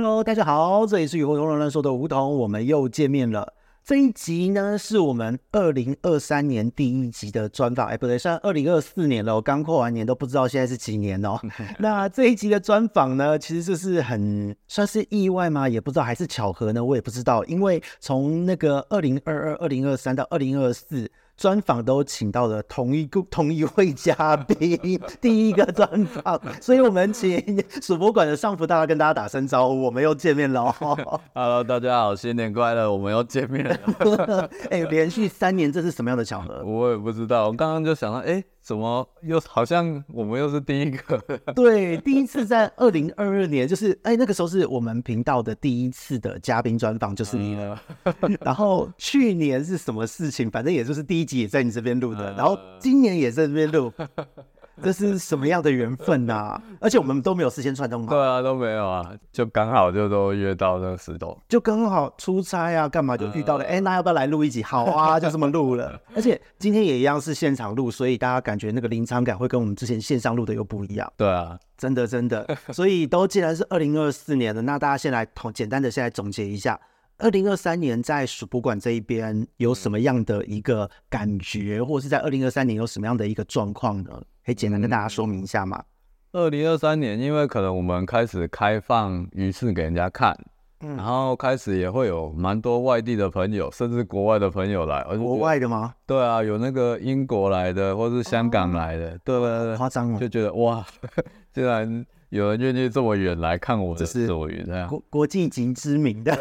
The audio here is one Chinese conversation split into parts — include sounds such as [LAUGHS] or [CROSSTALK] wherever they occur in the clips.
Hello，大家好，这里是与梧桐人说的梧桐，我们又见面了。这一集呢，是我们二零二三年第一集的专访，哎，不对，算二零二四年了，我刚过完年，都不知道现在是几年哦。[LAUGHS] 那这一集的专访呢，其实就是很算是意外吗？也不知道，还是巧合呢？我也不知道，因为从那个二零二二、二零二三到二零二四。专访都请到了同一个 [LAUGHS] 同一位嘉宾，[LAUGHS] 第一个专访，[LAUGHS] 所以我们请史博馆的上福大大跟大家打声招呼，我们又见面了。Hello，大家好，新年快乐，我们又见面了。哎、欸，连续三年，这是什么样的巧合？我也不知道，我刚刚就想到，哎、欸。怎么又好像我们又是第一个？[LAUGHS] [LAUGHS] 对，第一次在二零二二年，就是哎，那个时候是我们频道的第一次的嘉宾专访，就是你了。[LAUGHS] 然后去年是什么事情？反正也就是第一集也在你这边录的，然后今年也在这边录。[LAUGHS] 这是什么样的缘分呐、啊？[LAUGHS] 而且我们都没有事先串通好。对啊，都没有啊，就刚好就都约到那个石头，就刚好出差啊，干嘛就遇到了。哎、呃，那要不要来录一集？好啊，[LAUGHS] 就这么录了。而且今天也一样是现场录，所以大家感觉那个临场感会跟我们之前线上录的又不一样。对啊，真的真的。所以都既然是二零二四年了，那大家先来同简单的先来总结一下，二零二三年在史博馆这一边有什么样的一个感觉，或者是在二零二三年有什么样的一个状况呢？可以简单跟大家说明一下吗？二零二三年，因为可能我们开始开放鱼市给人家看，嗯，然后开始也会有蛮多外地的朋友，甚至国外的朋友来。国外的吗？对啊，有那个英国来的，或是香港来的，哦、对不对？夸张哦，就觉得哇，[LAUGHS] 竟然。有人愿意这么远来看我的手语，这样国国际级知名的，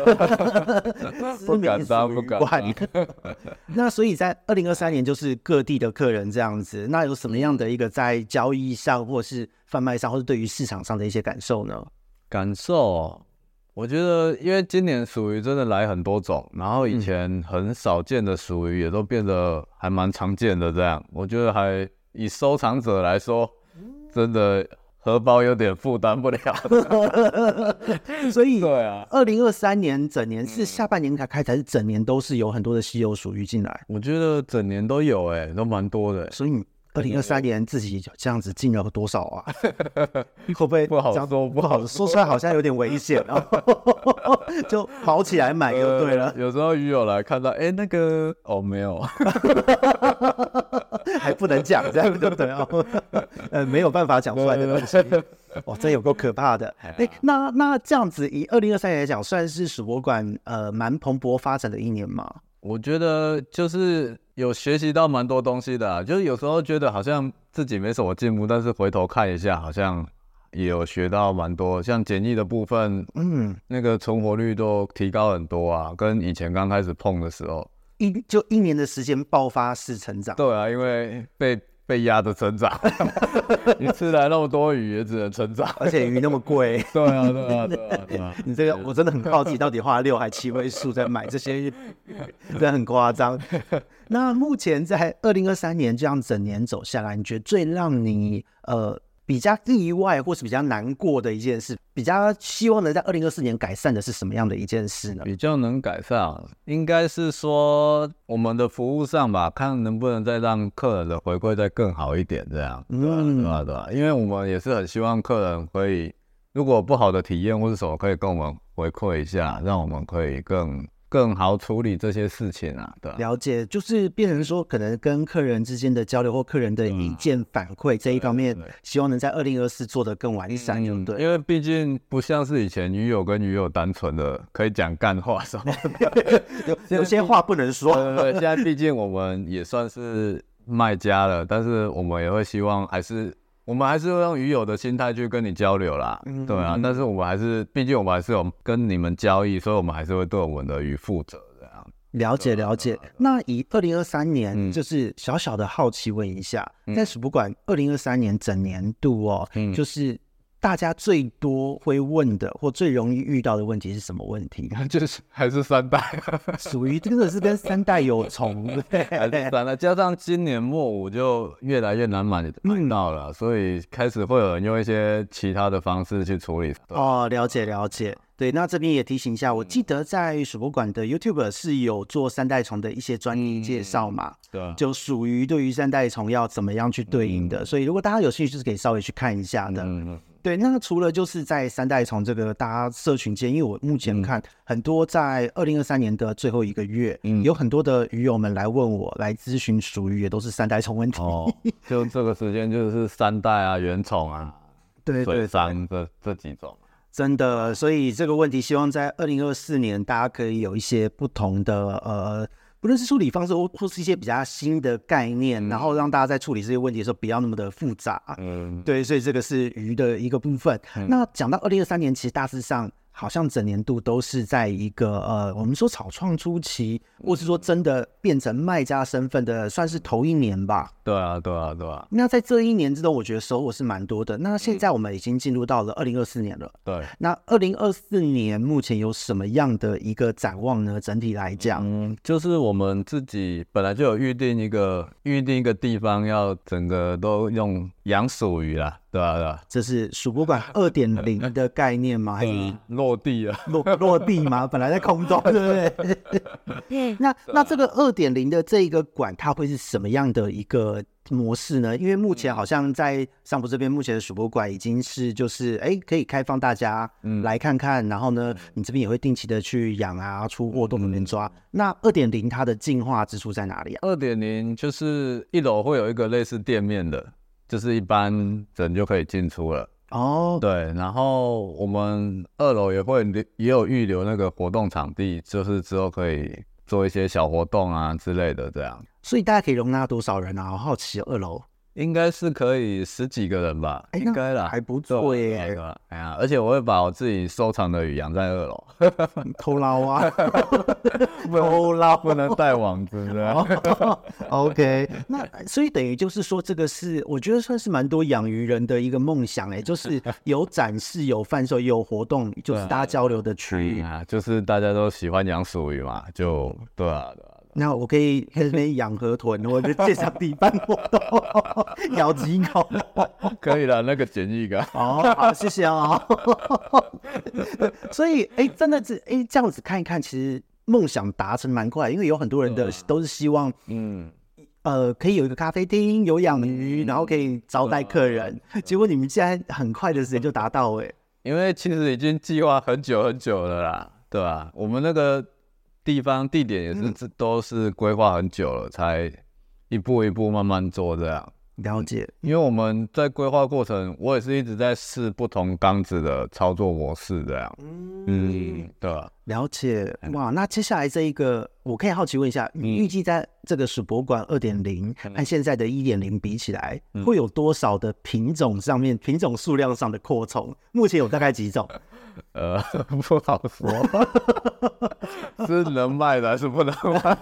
[LAUGHS] 不敢当，不敢当。[LAUGHS] 那所以在二零二三年，就是各地的客人这样子。那有什么样的一个在交易上，或是贩卖上，或是对于市场上的一些感受呢？感受，我觉得因为今年属于真的来很多种，然后以前很少见的属鱼也都变得还蛮常见的。这样，我觉得还以收藏者来说，真的。荷包有点负担不了，[LAUGHS] 所以对啊，二零二三年整年是下半年才开，才是整年都是有很多的稀有属于进来？我觉得整年都有、欸，哎，都蛮多的、欸。所以二零二三年自己这样子进了多少啊？[LAUGHS] 会不会不好说？不好说出来，好像有点危险啊！[LAUGHS] 就跑起来买就对了。呃、有时候鱼友来看到，哎、欸，那个哦，没有，[LAUGHS] 还不能讲这样对不对啊？呃，没有办法讲出来的东西，哇，真有够可怕的。哎、欸，那那这样子，以二零二三年来讲，算是史博馆呃蛮蓬勃发展的一年吗？我觉得就是有学习到蛮多东西的、啊，就是有时候觉得好像自己没什么进步，但是回头看一下，好像也有学到蛮多，像简易的部分，嗯，那个存活率都提高很多啊，跟以前刚开始碰的时候，一就一年的时间爆发式成长。对啊，因为被。被压着成长，[LAUGHS] 你吃来那么多鱼也只能成长，而且鱼那么贵。[LAUGHS] 对啊，对啊，对啊，[LAUGHS] 对啊。你这个我真的很好奇，到底花了六还七位数在买这些鱼，真的很夸张。那目前在二零二三年这样整年走下来，你觉得最让你呃？比较意外或是比较难过的一件事，比较希望能在二零二四年改善的是什么样的一件事呢？比较能改善，应该是说我们的服务上吧，看能不能再让客人的回馈再更好一点，这样，嗯，对吧？对吧？因为我们也是很希望客人可以，如果不好的体验或是什么，可以跟我们回馈一下，让我们可以更。更好处理这些事情啊，对，了解，就是变成说，可能跟客人之间的交流或客人的意见反馈这一方面，希望能在二零二四做得更完善，嗯，对，因为毕竟不像是以前女友跟女友单纯的可以讲干话什么 [LAUGHS] 有，有些话不能说。对，现在毕竟我们也算是卖家了，但是我们也会希望还是。我们还是会用鱼友的心态去跟你交流啦，嗯、对啊，但是我们还是，毕竟我们还是有跟你们交易，所以我们还是会对我们的鱼负责这样。了解了解。那以二零二三年，嗯，就是小小的好奇问一下，嗯、在水族馆二零二三年整年度哦，嗯、就是。大家最多会问的或最容易遇到的问题是什么问题？[LAUGHS] 就是还是三代 [LAUGHS] [LAUGHS] 属于真的是跟三代有重，对，还是三代。加上今年末五就越来越难买买到了，所以开始会有人用一些其他的方式去处理。哦，了解了解。对，那这边也提醒一下，我记得在水博馆的 YouTube 是有做三代虫的一些专题介绍嘛，对、嗯，就属于对于三代虫要怎么样去对应的，嗯、所以如果大家有兴趣，就是可以稍微去看一下的。嗯对，那除了就是在三代虫这个大家社群间，因为我目前看很多在二零二三年的最后一个月，嗯，有很多的鱼友们来问我来咨询属于也都是三代虫问题。哦，就这个时间就是三代啊，原虫啊，[LAUGHS] 对对，水杉这这几种。真的，所以这个问题希望在二零二四年大家可以有一些不同的呃。是处理方式或或是一些比较新的概念，嗯、然后让大家在处理这些问题的时候不要那么的复杂。嗯，对，所以这个是鱼的一个部分。嗯、那讲到二零二三年，其实大致上。好像整年度都是在一个呃，我们说草创初期，或是说真的变成卖家身份的，算是头一年吧。对啊，对啊，对啊。那在这一年之中，我觉得收获是蛮多的。那现在我们已经进入到了二零二四年了。对。那二零二四年目前有什么样的一个展望呢？整体来讲，嗯，就是我们自己本来就有预定一个预定一个地方，要整个都用养鼠鱼啦。对啊，对啊，这是鼠博馆二点零的概念吗？还是落地啊？[LAUGHS] 落落地吗？本来在空中，[LAUGHS] 对不对？[LAUGHS] 那那这个二点零的这一个馆，它会是什么样的一个模式呢？因为目前好像在上博这边，目前的鼠博馆已经是就是哎，可以开放大家来看看。然后呢，你这边也会定期的去养啊，出货都能抓。那二点零它的进化之处在哪里啊？二点零就是一楼会有一个类似店面的。就是一般人就可以进出了哦，oh. 对，然后我们二楼也会留，也有预留那个活动场地，就是之后可以做一些小活动啊之类的这样。所以大家可以容纳多少人啊？我好奇二楼。应该是可以十几个人吧，欸、应该啦，还不错耶。哎呀，而且我会把我自己收藏的鱼养在二楼，偷捞啊，[LAUGHS] 偷捞不能带网子的。[LAUGHS] OK，那所以等于就是说，这个是我觉得算是蛮多养鱼人的一个梦想哎，就是 [LAUGHS] 有展示、有贩售、有活动，就是大家交流的区域啊，就是大家都喜欢养鼠鱼嘛，就对啊。那我可以在这边养河豚，我就介绍地方活动，[LAUGHS] 咬几口，[LAUGHS] 可以了，那个简易的。哦，好，谢谢啊、哦。[LAUGHS] 所以，哎、欸，真的是，哎、欸，这样子看一看，其实梦想达成蛮快，因为有很多人的都是希望，嗯，呃，可以有一个咖啡厅，有养鱼，然后可以招待客人。结果你们竟然很快的时间就达到，哎，因为其实已经计划很久很久了啦，对吧、啊？我们那个。地方地点也是，这都是规划很久了，才一步一步慢慢做这样。了解，因为我们在规划过程，我也是一直在试不同缸子的操作模式这样。嗯，嗯，对吧？了解，哇，那接下来这一个，我可以好奇问一下，你预计在这个鼠博馆二点零和现在的一点零比起来，会有多少的品种上面品种数量上的扩充？目前有大概几种？呃，不好说，[LAUGHS] 是能卖的还是不能卖？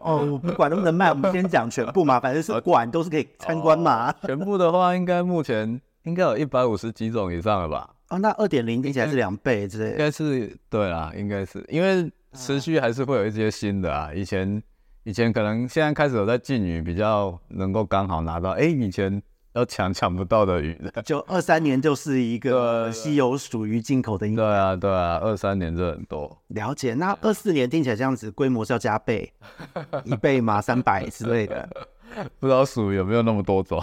哦，不管能不能卖，我们先讲全部嘛，反正是 [LAUGHS] 馆都是可以参观嘛。哦、全部的话，应该目前应该有一百五十几种以上了吧？啊、哦，那二点零听起来是两倍之类的，应该是对啦，应该是因为持续还是会有一些新的啊。以前以前可能现在开始有在禁语，比较能够刚好拿到。哎、欸，以前。要抢抢不到的鱼的，[LAUGHS] 就二三年就是一个稀有属于进口的。对啊，对啊，二三年这很多。了解，那二四年听起来这样子，规模是要加倍，一倍嘛，三百之类的。[LAUGHS] 不知道属于有没有那么多种，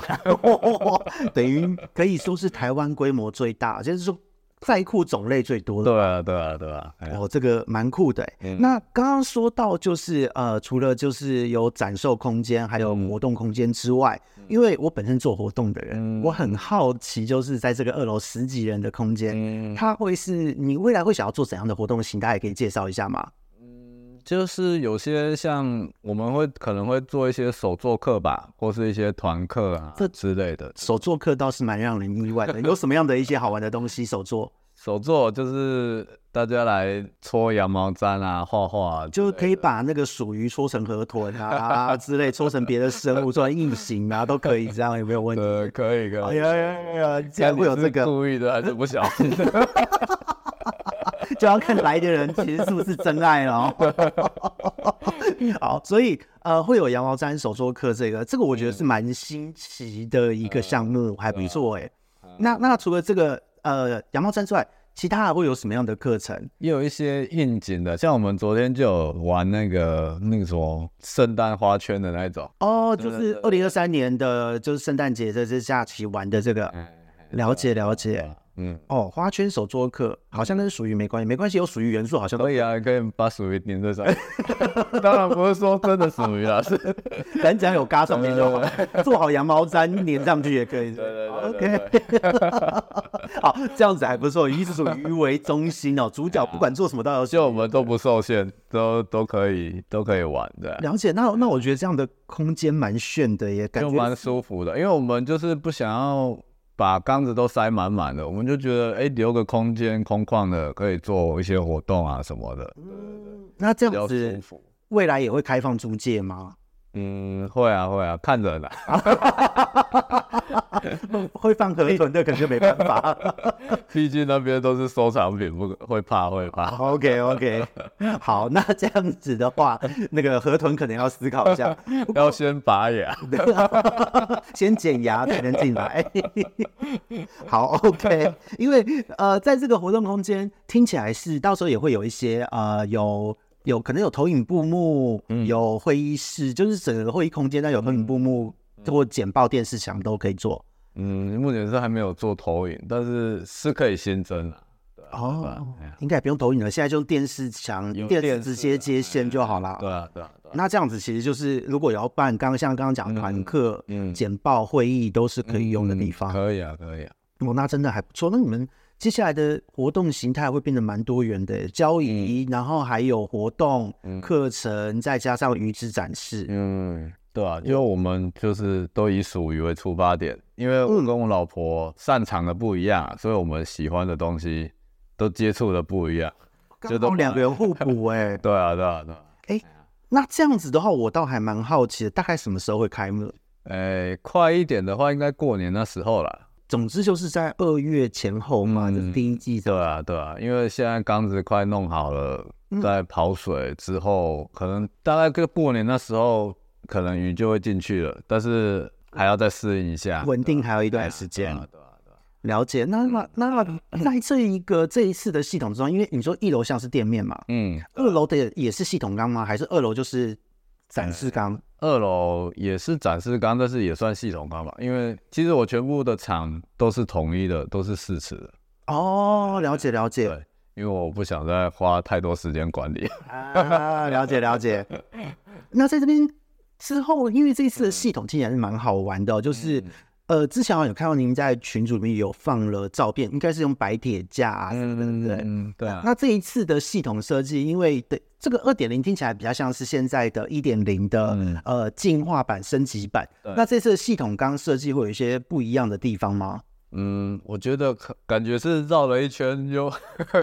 [LAUGHS] 等于可以说是台湾规模最大，就是说。在库种类最多的，对啊，对啊，对啊，哦，这个蛮酷的。嗯、那刚刚说到就是呃，除了就是有展售空间，还有活动空间之外，嗯、因为我本身做活动的人，嗯、我很好奇，就是在这个二楼十几人的空间，嗯、它会是你未来会想要做怎样的活动型？大家也可以介绍一下吗？就是有些像我们会可能会做一些手作课吧，或是一些团课啊这之类的。手作课倒是蛮让人意外的，有什么样的一些好玩的东西？手作，手作就是大家来搓羊毛毡啊，画画，就可以把那个鼠鱼搓成河豚啊 [LAUGHS] 之类，搓成别的生物，做成异形啊，都可以，这样有没有问题？呃，可以可以。哎呀呀呀！竟然会有这个？故意的还是不小心的？[LAUGHS] 就要看来的人其实是不是真爱了。[LAUGHS] 好，所以呃会有羊毛毡手作课，这个这个我觉得是蛮新奇的一个项目，还不错哎。那那除了这个呃羊毛毡之外，其他还会有什么样的课程？也有一些应景的，像我们昨天就有玩那个那个什么圣诞花圈的那一种哦，就是二零二三年的，就是圣诞节这这假期玩的这个。了解了解。嗯，哦，花圈手作课好像跟属于没关系，没关系，有属于元素好像都可以啊，可以把属于粘在上面。[LAUGHS] 当然不是说真的属于啦，是咱只要有嘎上面就好，[LAUGHS] 做好羊毛毡粘上去也可以。对对对，OK。[LAUGHS] 好，这样子还不错，以属于鱼为中心哦，主角不管做什么都有，就我们都不受限，都都可以都可以玩的。了解，那那我觉得这样的空间蛮炫的，也感觉蛮舒服的，因为我们就是不想要。把缸子都塞满满的，我们就觉得哎、欸，留个空间空旷的，可以做一些活动啊什么的。那这样子未来也会开放租借吗？嗯，会啊会啊，看人啊。[LAUGHS] 会放河豚的，可能就没办法。[LAUGHS] 毕竟那边都是收藏品，不会怕会怕。OK OK，好，那这样子的话，那个河豚可能要思考一下，[LAUGHS] 要先拔牙，先剪牙才能进来。好 OK，因为呃，在这个活动空间听起来是到时候也会有一些呃有。有可能有投影布幕，嗯、有会议室，就是整个会议空间，那有投影布幕或简报电视墙都可以做。嗯，目前是还没有做投影，但是是可以新增了。哦，啊、应该也不用投影了，现在就电视墙、电视直接接线就好了。对啊，对啊。那这样子其实就是，如果要办，刚刚像刚刚讲团课、嗯、简报会议都是可以用的地方。嗯、可以啊，可以啊。哦，那真的还不错。那你们。接下来的活动形态会变得蛮多元的，交谊，嗯、然后还有活动、课程，嗯、再加上鱼之展示。嗯，对啊，因为我们就是都以属鱼为出发点，因为我跟我老婆擅长的不一样，嗯、所以我们喜欢的东西都接触的不一样，就都两个人互补哎。[LAUGHS] 对啊，对啊，对啊。哎，那这样子的话，我倒还蛮好奇的，大概什么时候会开幕？哎，快一点的话，应该过年那时候了。总之就是在二月前后嘛，就是第一季。对啊，对啊，因为现在缸子快弄好了，在跑水之后，可能大概个过年那时候，可能鱼就会进去了，但是还要再适应一下，稳定还有一段时间。对啊，对啊，对啊。了解。那那那在这一个这一次的系统之中，因为你说一楼像是店面嘛，嗯，二楼的也是系统缸吗？还是二楼就是展示缸？二楼也是展示缸，但是也算系统缸吧，因为其实我全部的厂都是统一的，都是四尺的。哦，了解了解。对，因为我不想再花太多时间管理。啊，了解了解。[LAUGHS] 那在这边之后，因为这一次的系统听起来是蛮好玩的，就是。呃，之前好像有看到您在群组里面有放了照片，应该是用白铁架啊，对不对？嗯，对啊。那这一次的系统设计，因为对这个二点零听起来比较像是现在的一点零的、嗯、呃进化版、升级版。那这次的系统刚设计会有一些不一样的地方吗？嗯，我觉得感觉是绕了一圈又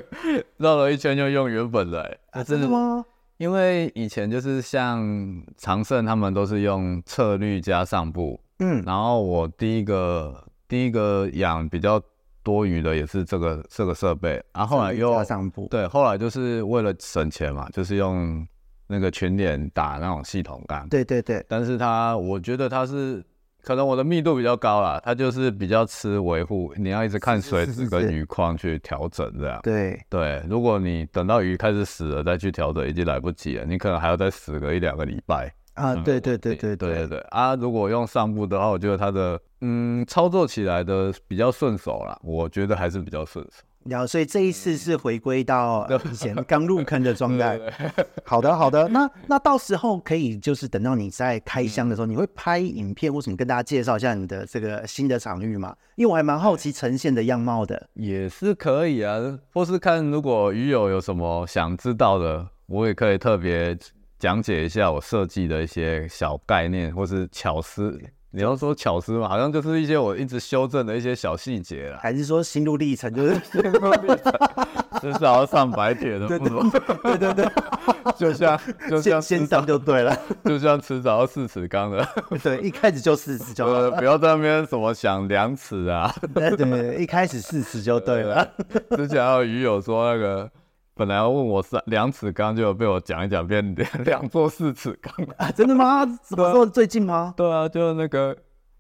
[LAUGHS] 绕了一圈又用原本的、欸，啊，真的吗？因为以前就是像长胜他们都是用策略加上部。嗯，然后我第一个第一个养比较多余的也是这个这个设备，然后后来又上部对，后来就是为了省钱嘛，就是用那个群脸打那种系统缸。对对对，但是它我觉得它是可能我的密度比较高啦，它就是比较吃维护，你要一直看水质跟鱼况去调整这样。对对，如果你等到鱼开始死了再去调整，已经来不及了，你可能还要再死个一两个礼拜。啊，对对对对对对对啊！如果用上部的话，我觉得它的嗯操作起来的比较顺手啦，我觉得还是比较顺手。然后，所以这一次是回归到以前刚入坑的状态。[LAUGHS] [LAUGHS] 好的，好的。那那到时候可以就是等到你在开箱的时候，你会拍影片或什么跟大家介绍一下你的这个新的场域吗？因为我还蛮好奇呈现的样貌的。[LAUGHS] 也是可以啊，或是看如果鱼友有什么想知道的，我也可以特别。讲解一下我设计的一些小概念，或是巧思。你要说巧思嘛，好像就是一些我一直修正的一些小细节啦。还是说心路历程，就是心路历程，[LAUGHS] 就是要上白铁的，[LAUGHS] 不如对对对，[LAUGHS] 就像就像先上就对了，就像迟早要四尺缸的，对，一开始就四尺就对了，不要在那边什么想两尺啊，对对对，一开始四尺就对了。之前还有鱼友说那个。本来要问我是两尺缸，就被我讲一讲变两两座四尺缸啊！真的吗？[LAUGHS] 什么时候最近吗？对啊，就那个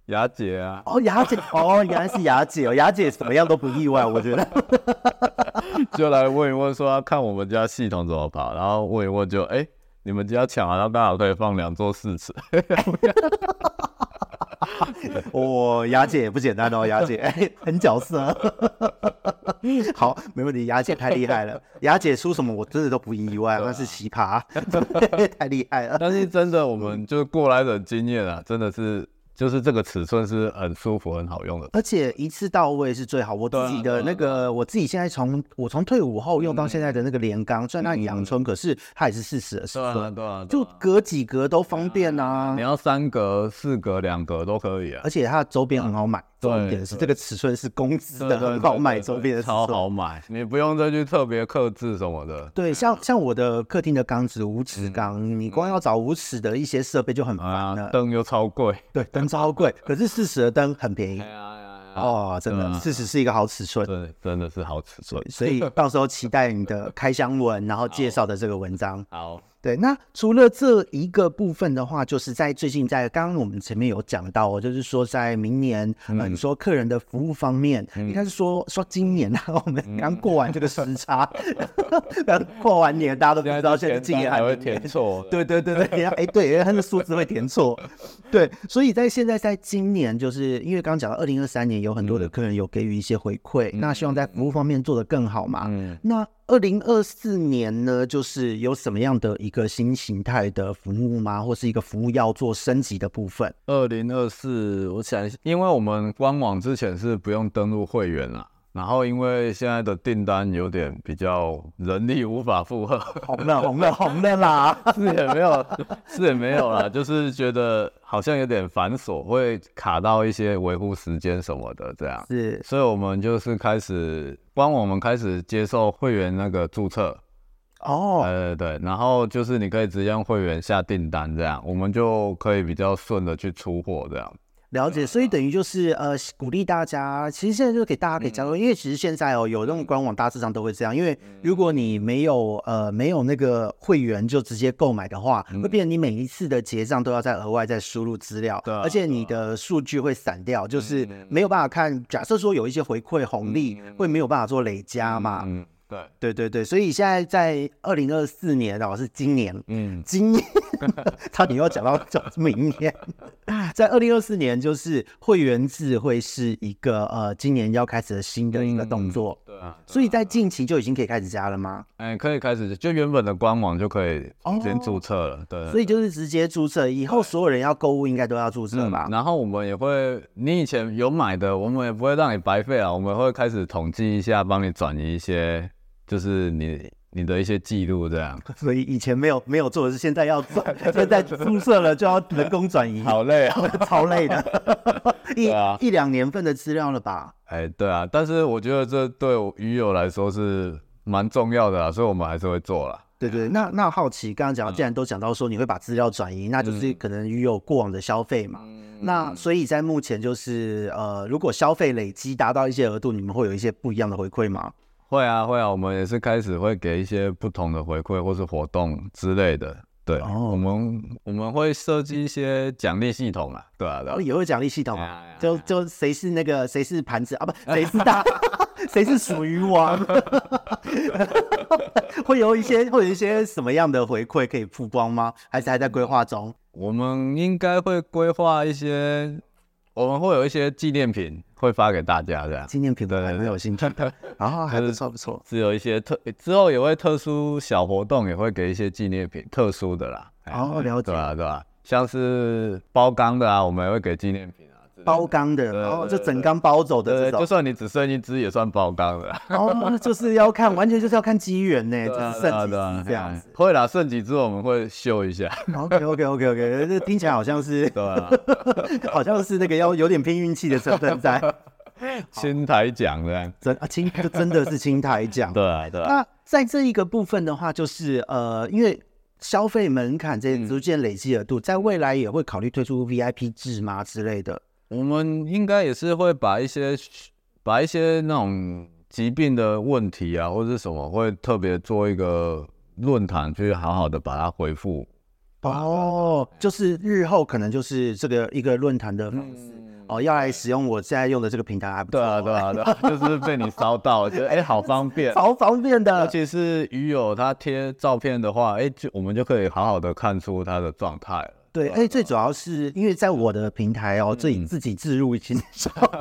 雅姐啊。哦，雅姐，哦，原来是雅姐哦。雅姐怎么样都不意外，我觉得。[LAUGHS] 就来问一问，说要看我们家系统怎么跑，然后问一问就，哎、欸，你们家抢，然后刚好可以放两座四尺。哦，雅姐也不简单哦，[LAUGHS] 雅姐哎很角色。[LAUGHS] 好，没问题，雅姐太厉害了。雅姐出什么我真的都不意外，那是奇葩，[LAUGHS] 太厉害了。但是真的，我们就过来人经验啊，真的是。就是这个尺寸是很舒服、很好用的，而且一次到位是最好。我自己的那个，我自己现在从我从退伍后用到现在的那个连缸，虽然它阳春，可是它也是四十的尺寸，对啊，就隔几格都方便啊。你要三格、四格、两格都可以啊。而且它的周边很好买，重点是这个尺寸是公司的，很好买周边的，超好买，你不用再去特别克制什么的。对，像像我的客厅的钢子五尺钢，你光要找五尺的一些设备就很烦了，灯又超贵，对，灯。超贵，可是四十的灯很便宜。哦，真的，四十是一个好尺寸，对，真的是好尺寸。所以到时候期待你的开箱文，然后介绍的这个文章。[LAUGHS] 好。对，那除了这一个部分的话，就是在最近在刚刚我们前面有讲到哦，就是说在明年，嗯、呃，你说客人的服务方面，应该是说说今年啊，我们刚过完这个时差，[LAUGHS] 刚、嗯、过完年，大家都不知道现在今年还会填错，对对对对，哎对，因为它的数字会填错，对，所以在现在在今年，就是因为刚刚讲到二零二三年有很多的客人有给予一些回馈，嗯、那希望在服务方面做得更好嘛，嗯，那。二零二四年呢，就是有什么样的一个新形态的服务吗？或是一个服务要做升级的部分？二零二四，我想，因为我们官网之前是不用登录会员啦。然后因为现在的订单有点比较人力无法负荷，红了红了红了啦，[LAUGHS] 是也没有是也没有啦，就是觉得好像有点繁琐，会卡到一些维护时间什么的这样。是，所以我们就是开始帮我们开始接受会员那个注册。哦，对对对，然后就是你可以直接用会员下订单这样，我们就可以比较顺的去出货这样。了解，所以等于就是呃，鼓励大家，其实现在就是给大家可以加入，因为其实现在哦，有那种官网大致上都会这样，因为如果你没有呃没有那个会员就直接购买的话，会变成你每一次的结账都要再额外再输入资料，对，而且你的数据会散掉，就是没有办法看。假设说有一些回馈红利，会没有办法做累加嘛。对对对对，所以现在在二零二四年哦，是今年，嗯，今年差点又要讲到讲明年，[LAUGHS] 在二零二四年就是会员制会是一个呃，今年要开始的新的一个动作，对啊，所以在近期就已经可以开始加了吗？哎，可以开始，就原本的官网就可以直接注册了，对，所以就是直接注册，以后所有人要购物应该都要注册吧？然后我们也会，你以前有买的，我们也不会让你白费啊，我们会开始统计一下，帮你转移一些。就是你你的一些记录这样，[LAUGHS] 所以以前没有没有做的是现在要做，[LAUGHS] 现在注册了就要人工转移，好累啊，[LAUGHS] 超累的，一一两年份的资料了吧？哎，对啊，但是我觉得这对鱼友来说是蛮重要的啊，所以我们还是会做了。对对，那那好奇，刚刚讲，既然都讲到说你会把资料转移，那就是可能鱼友过往的消费嘛。那所以在目前就是呃，如果消费累积达到一些额度，你们会有一些不一样的回馈吗？会啊会啊，我们也是开始会给一些不同的回馈或是活动之类的。对，哦、我们我们会设计一些奖励系统啊，对啊，对啊，也会奖励系统啊，就就谁是那个谁是盘子啊，不，谁是大，[LAUGHS] 谁是属于王，[LAUGHS] 会有一些会有一些什么样的回馈可以曝光吗？还是还在规划中？我们应该会规划一些。我们会有一些纪念品会发给大家，这样纪念品对很有兴趣，[LAUGHS] 然后还不错不错，是有一些特之后也会特殊小活动，也会给一些纪念品，特殊的啦。哦，了解，对吧？对吧？像是包钢的啊，我们也会给纪念品。包钢的，然后就整缸包走的这种，就算你只剩一只也算包钢的。哦，就是要看，完全就是要看机缘呢，就是剩几只这样子。会啦，剩几只我们会修一下。OK OK OK OK，这听起来好像是，[LAUGHS] 对啊，[LAUGHS] 好像是那个要有点拼运气的成分在。[LAUGHS] 青台奖的，真啊青，就真的是青台奖。对对。那在这一个部分的话，就是呃，因为消费门槛这逐渐累积额度，在未来也会考虑推出 VIP 制吗之类的？我们应该也是会把一些把一些那种疾病的问题啊，或者什么，会特别做一个论坛，去好好的把它回复。哦，就是日后可能就是这个一个论坛的方式、嗯、哦，要来使用我现在用的这个平台还不错。对啊，对啊，对啊，[LAUGHS] 就是被你烧到了，觉得哎，好方便，[LAUGHS] 好方便的。尤其是鱼友他贴照片的话，哎，就我们就可以好好的看出他的状态了。对，哎，最主要是因为在我的平台哦，自己自己自入已经，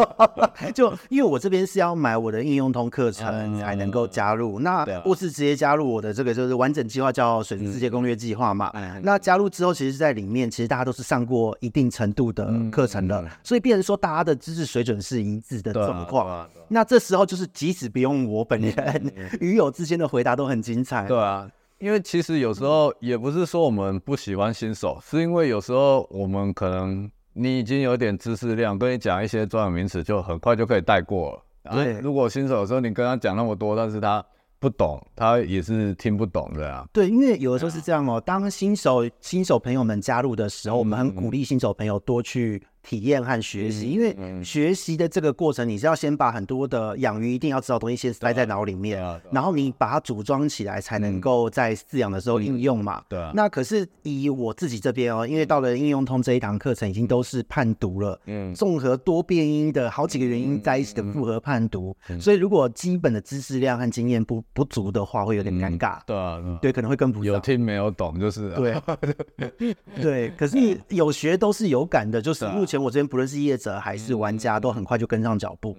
[LAUGHS] 就因为我这边是要买我的应用通课程才能够加入，那我是直接加入我的这个就是完整计划叫水族世界攻略计划嘛。那加入之后，其实，在里面其实大家都是上过一定程度的课程的，所以变成说大家的知识水准是一致的状况。那这时候就是即使不用我本人，鱼友之间的回答都很精彩。对啊。因为其实有时候也不是说我们不喜欢新手，是因为有时候我们可能你已经有点知识量，跟你讲一些专有名词就很快就可以带过了。对，如果新手的时候你跟他讲那么多，但是他不懂，他也是听不懂的啊。对，因为有的时候是这样哦，当新手新手朋友们加入的时候，我们很鼓励新手朋友多去。体验和学习，因为学习的这个过程，你是要先把很多的养鱼一定要知道东西先塞在脑里面，然后你把它组装起来，才能够在饲养的时候应用嘛。对。那可是以我自己这边哦，因为到了应用通这一堂课程，已经都是判读了，嗯，综合多变音的好几个原因在一起的复合判读，所以如果基本的知识量和经验不不足的话，会有点尴尬。对啊，对，可能会跟不上。有听没有懂就是。对。[LAUGHS] 对，可是有学都是有感的，就是目前。我这边不论是业者还是玩家，都很快就跟上脚步。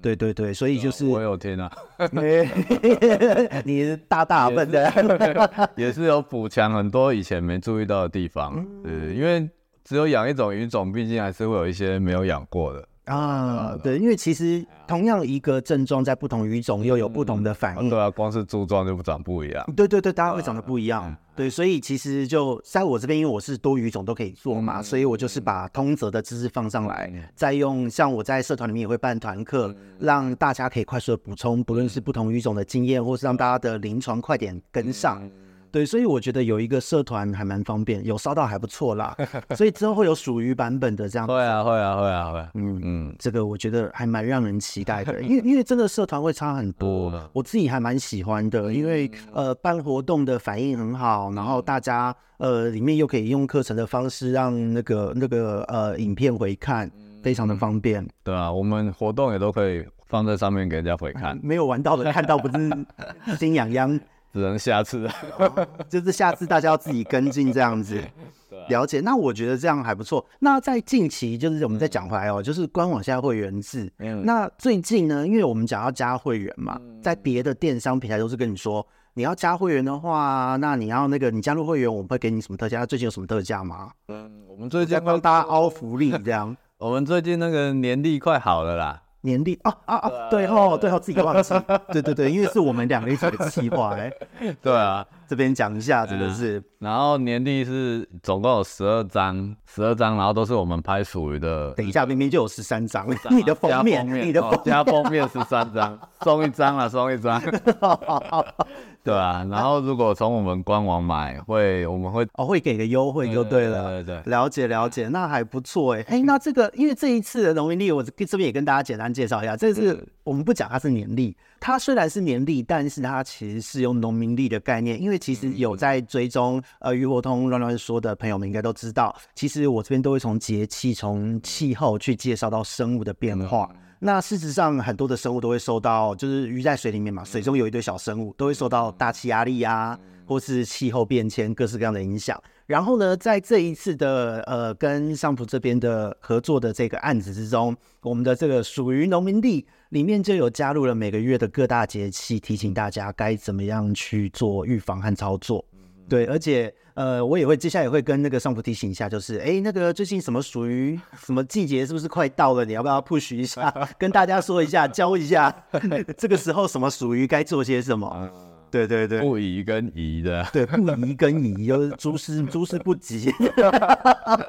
对对对，所以就是我有天啊，[LAUGHS] 你是大大笨的，[LAUGHS] 也是有补强很多以前没注意到的地方。对，因为只有养一种鱼种，毕竟还是会有一些没有养过的。啊，对，因为其实同样一个症状，在不同语种又有不同的反应。对啊，光是柱状就不长不一样。对对对，大家会长得不一样。对，所以其实就在我这边，因为我是多语种都可以做嘛，所以我就是把通则的知识放上来，再用像我在社团里面也会办团课，让大家可以快速的补充，不论是不同语种的经验，或是让大家的临床快点跟上。对，所以我觉得有一个社团还蛮方便，有烧到还不错啦。所以之后会有属于版本的这样子。会啊，会啊，会啊，会啊。嗯嗯，这个我觉得还蛮让人期待的，因为因为真的社团会差很多，我自己还蛮喜欢的，因为呃办活动的反应很好，然后大家呃里面又可以用课程的方式让那个那个呃影片回看，非常的方便。对啊，我们活动也都可以放在上面给人家回看，没有玩到的看到不是心痒痒。只能下次，[LAUGHS] 就是下次大家要自己跟进这样子，[LAUGHS] 了解。那我觉得这样还不错。那在近期，就是我们再讲回来哦，就是官网现在会员制。那最近呢，因为我们讲要加会员嘛，在别的电商平台都是跟你说，你要加会员的话，那你要那个你加入会员，我们会给你什么特价？最近有什么特价吗？嗯，我们最近帮大家凹福利这样。[LAUGHS] 我们最近那个年历快好了啦。年历啊啊啊！对哦，对哦，自己忘记。对对对，因为是我们两个一起的计划哎。[LAUGHS] 对啊，这边讲一下，真的是。然后年历是总共有十二张，十二张，然后都是我们拍属于的。等一下，明明就有十三张。[LAUGHS] 你的封面，你的加封面十三张，[LAUGHS] 送一张了，送一张。[LAUGHS] 对啊，然后如果从我们官网买，会我们会哦会给个优惠就对了，对对，了解了解，那还不错哎哎，那这个因为这一次的农民历，我这边也跟大家简单介绍一下，这次我们不讲它是年历，它虽然是年历，但是它其实是用农民历的概念，因为其实有在追踪呃鱼活通乱乱说的朋友们应该都知道，其实我这边都会从节气、从气候去介绍到生物的变化。那事实上，很多的生物都会受到，就是鱼在水里面嘛，水中有一堆小生物，都会受到大气压力啊，或是气候变迁各式各样的影响。然后呢，在这一次的呃跟上浦这边的合作的这个案子之中，我们的这个属于农民地里面就有加入了每个月的各大节气，提醒大家该怎么样去做预防和操作。对，而且呃，我也会接下来也会跟那个上铺提醒一下，就是哎，那个最近什么属于什么季节，是不是快到了？你要不要 push 一下，[LAUGHS] 跟大家说一下，教一下，[LAUGHS] 这个时候什么属于该做些什么？对对对，不宜跟宜的，对，不宜跟宜，就是诸事诸事不急，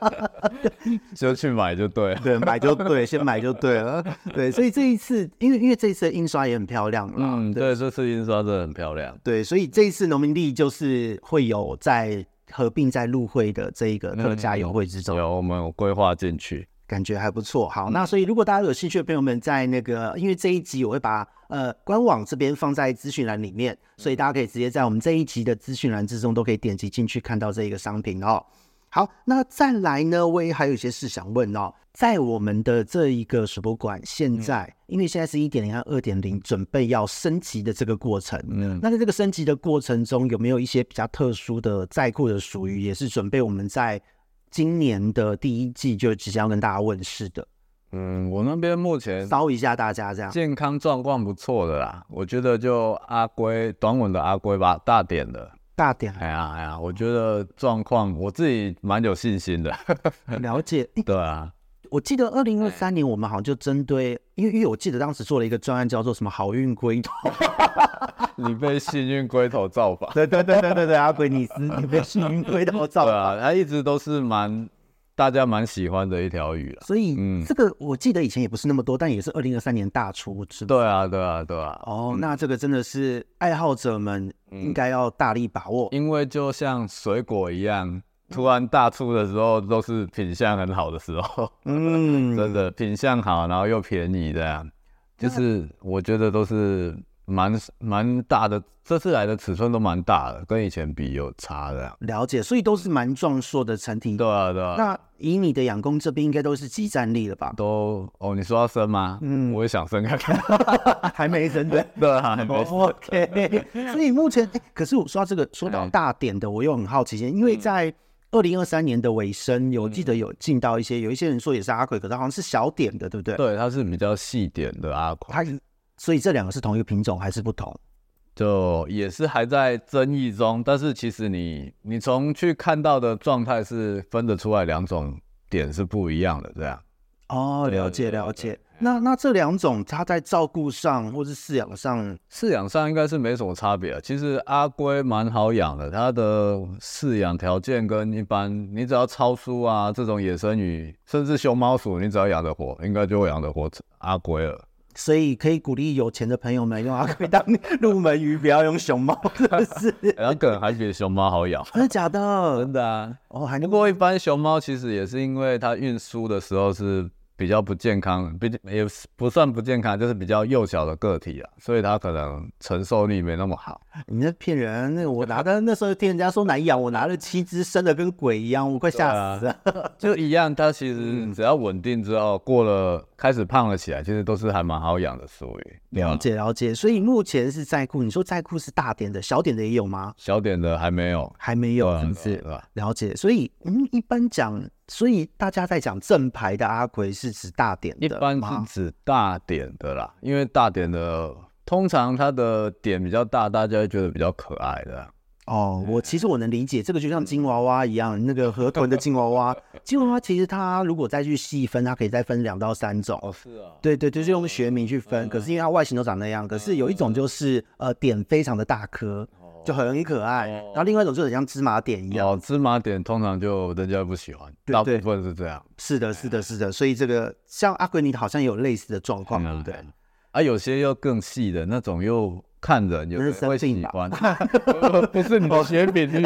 [LAUGHS] 就去买就对了，对，买就对，先买就对了，对，所以这一次，因为因为这一次的印刷也很漂亮了，嗯，对，这次印刷真的很漂亮，对，所以这一次农民历就是会有在合并在入会的这一个特价优惠之中，有我们有规划进去。感觉还不错，好，那所以如果大家有兴趣的朋友们，在那个，因为这一集我会把呃官网这边放在资讯栏里面，所以大家可以直接在我们这一集的资讯栏之中都可以点击进去看到这一个商品哦。好，那再来呢，我也还有一些事想问哦，在我们的这一个水博馆，现在因为现在是一点零和二点零准备要升级的这个过程，嗯，那在这个升级的过程中，有没有一些比较特殊的在库的属于也是准备我们在今年的第一季就即将要跟大家问世的。嗯，我那边目前骚一下大家这样，健康状况不错的啦。我觉得就阿龟短吻的阿龟吧，大点的大点。哎呀哎呀，我觉得状况我自己蛮有信心的。[LAUGHS] 了解。对啊。我记得二零二三年我们好像就针对，因为因为我记得当时做了一个专案叫做什么好运龟头，[LAUGHS] 你被幸运龟头造访，对对对对对对，阿鬼尼斯，你被幸运龟头造访，对啊，他一直都是蛮大家蛮喜欢的一条鱼了，所以嗯，这个我记得以前也不是那么多，但也是二零二三年大出，是对啊对啊对啊，哦，那这个真的是爱好者们应该要大力把握，因为就像水果一样。突然大出的时候，都是品相很好的时候。嗯，[LAUGHS] 真的品相好，然后又便宜，这样。就是我觉得都是蛮蛮大的。这次来的尺寸都蛮大的，跟以前比有差的。了解，所以都是蛮壮硕的成体。对啊，对啊。那以你的养蜂这边，应该都是即战力了吧？都哦，你说要生吗？嗯，我也想生看看，[LAUGHS] 还没生对？[LAUGHS] 对啊，还没生。[LAUGHS] OK。所以目前，哎，可是我说到这个，说到大点的，我又很好奇，因为在。二零二三年的尾声，有记得有进到一些，有一些人说也是阿奎，可是好像是小点的，对不对？对，它是比较细点的阿奎。它所以这两个是同一个品种还是不同？就也是还在争议中，但是其实你你从去看到的状态是分得出来，两种点是不一样的，这样。哦，了解了解。那那这两种，它在照顾上或是饲养上，饲养上应该是没什么差别啊。其实阿龟蛮好养的，它的饲养条件跟一般，你只要超书啊这种野生鱼，甚至熊猫鼠，你只要养得活，应该就会养得活阿龟了。所以可以鼓励有钱的朋友们用阿龟当入门鱼，不要用熊猫，是不是？它可能还觉得熊猫好养，真的假的？真的啊。哦，还不过一般熊猫其实也是因为它运输的时候是。比较不健康，毕竟也不算不健康，就是比较幼小的个体啊，所以它可能承受力没那么好。你那骗人！那我拿的那时候听人家说难养，我拿了七只生的跟鬼一样，我快吓死了。啊、就一样，它其实 [LAUGHS] 只要稳定之后，过了开始胖了起来，其实都是还蛮好养的，所以了解了解。所以目前是在库，你说在库是大点的，小点的也有吗？小点的还没有，还没有，是不是？了解。所以嗯，一般讲。所以大家在讲正牌的阿奎是指大点的，一般是指大点的啦，因为大点的通常它的点比较大，大家会觉得比较可爱的。哦，我其实我能理解，这个就像金娃娃一样，那个河豚的金娃娃，[LAUGHS] 金娃娃其实它如果再去细分，它可以再分两到三种。哦，是啊，对对，就是用学名去分。可是因为它外形都长那样，可是有一种就是呃点非常的大颗。就很可爱，然后另外一种就很像芝麻点一样。哦，芝麻点通常就人家不喜欢，大部分是这样。是的，是的，是的。所以这个像阿奎尼好像也有类似的状况，对不对？啊，有些又更细的那种，又看人有人会喜欢。[LAUGHS] 不是你学品是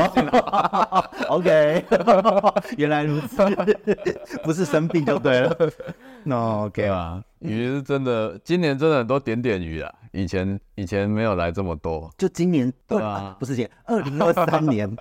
[LAUGHS] OK，[LAUGHS] 原来如此，不是生病就对了。那 OK 啊，鱼是真的，今年真的很多点点鱼啊。以前以前没有来这么多，就今年对啊，不是今年二零二三年，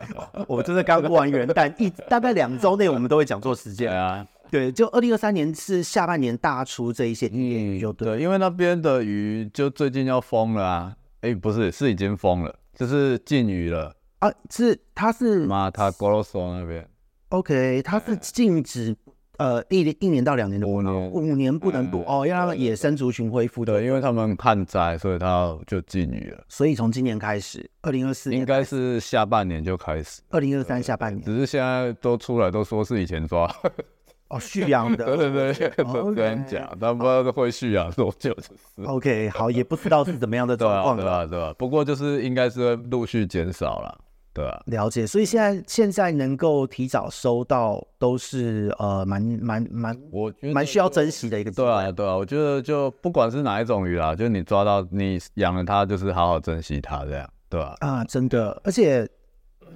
我真的刚过完元旦，一大概两周内我们都会讲座时间啊。对，就二零二三年是下半年大出这一些点点鱼，就对，对，因为那边的鱼就最近要封了啊。哎，不是，是已经封了，就是禁渔了啊。是，他是马塔格罗索那边，OK，他是禁止。呃，一年一年到两年的五年，五年不能捕哦，要让野生族群恢复。对，因为他们旱灾，所以他就禁渔了。所以从今年开始，二零二四年应该是下半年就开始。二零二三下半年，只是现在都出来都说是以前抓 [LAUGHS] 哦，蓄养的。对 [LAUGHS] 对对，都这样讲，但不知道会蓄养多久。就是 OK，好，也不知道是怎么样的状况，对吧？对吧？不过就是应该是会陆续减少了。对啊，了解，所以现在现在能够提早收到，都是呃蛮蛮蛮，我觉得蛮需要珍惜的一个。对啊，对啊，我觉得就不管是哪一种鱼啦，就是你抓到你养了它，就是好好珍惜它这样，对吧？啊，真的，而且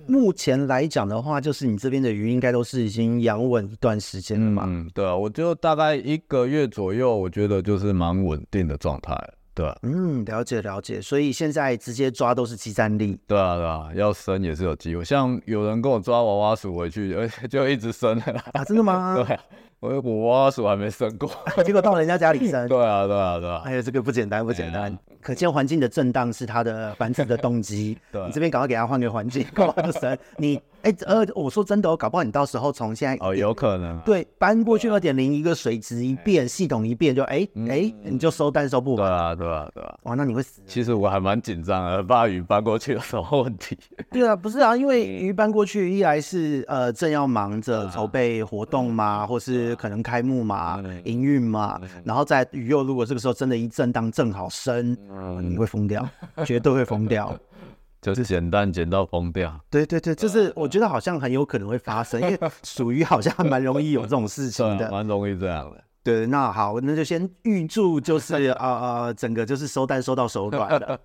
目前来讲的话，就是你这边的鱼应该都是已经养稳一段时间了嘛。嗯，对啊，我就大概一个月左右，我觉得就是蛮稳定的状态。对啊，嗯，了解了解，所以现在直接抓都是即战力。对啊，对啊，要生也是有机会。像有人跟我抓娃娃鼠回去，而且就一直生啊，真的吗？[LAUGHS] 对啊，我我娃娃鼠还没生过，结果到人家家里生。对啊，对啊，对啊。哎呀，这个不简单，不简单。可见环境的震荡是它的繁殖的动机。[LAUGHS] 对，你这边赶快给它换个环境，[LAUGHS] 赶快就生。你哎，呃，我说真的，我搞不好你到时候从现在哦，有可能对搬过去二点零，一个水质一变，系统一变，就哎哎，你就收单收不完。对啊，对啊，对啊。哇，那你会死。其实我还蛮紧张的，怕鱼搬过去有什么问题。对啊，不是啊，因为鱼搬过去，一来是呃正要忙着筹备活动嘛，或是可能开幕嘛、营运嘛，然后在鱼又如果这个时候真的一震荡正好升，你会疯掉，绝对会疯掉。就是捡蛋捡到疯掉，对对对，就是我觉得好像很有可能会发生，[LAUGHS] 因为属于好像蛮容易有这种事情的，[LAUGHS] 蛮容易这样的。对，那好，那就先预祝就是啊啊、[LAUGHS] 呃，整个就是收单收到手软的。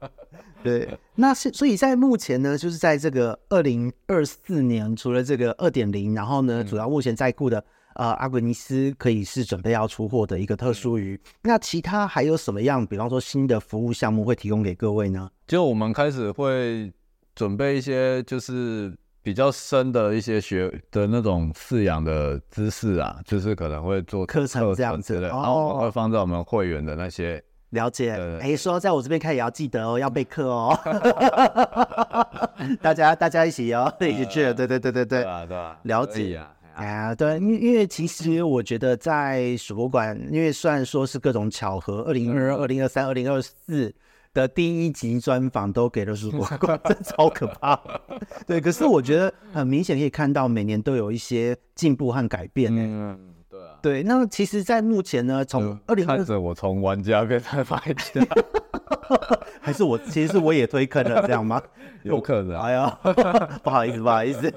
对，那是所以在目前呢，就是在这个二零二四年，除了这个二点零，然后呢，主要目前在库的。呃，阿格尼斯可以是准备要出货的一个特殊鱼。那其他还有什么样，比方说新的服务项目会提供给各位呢？就我们开始会准备一些，就是比较深的一些学的那种饲养的知识啊，就是可能会做课程这样子的，然后会放在我们会员的那些。了解。哎，说在我这边看也要记得哦，要备课哦。[LAUGHS] 大家大家一起哦，一起去。对对对对对。啊对啊。了解。哎呀，对，因因为其实我觉得在水博馆，因为虽然说是各种巧合，二零二二、二零二三、二零二四的第一集专访都给了水博馆，[LAUGHS] 真超可怕。对，可是我觉得很明显可以看到每年都有一些进步和改变。嗯，对啊。对，那其实，在目前呢，从二零二，看着我从玩家变成买家，[LAUGHS] 还是我其实是我也推坑了，这样吗？[LAUGHS] 有可能。哎呀，[LAUGHS] 不好意思，不好意思。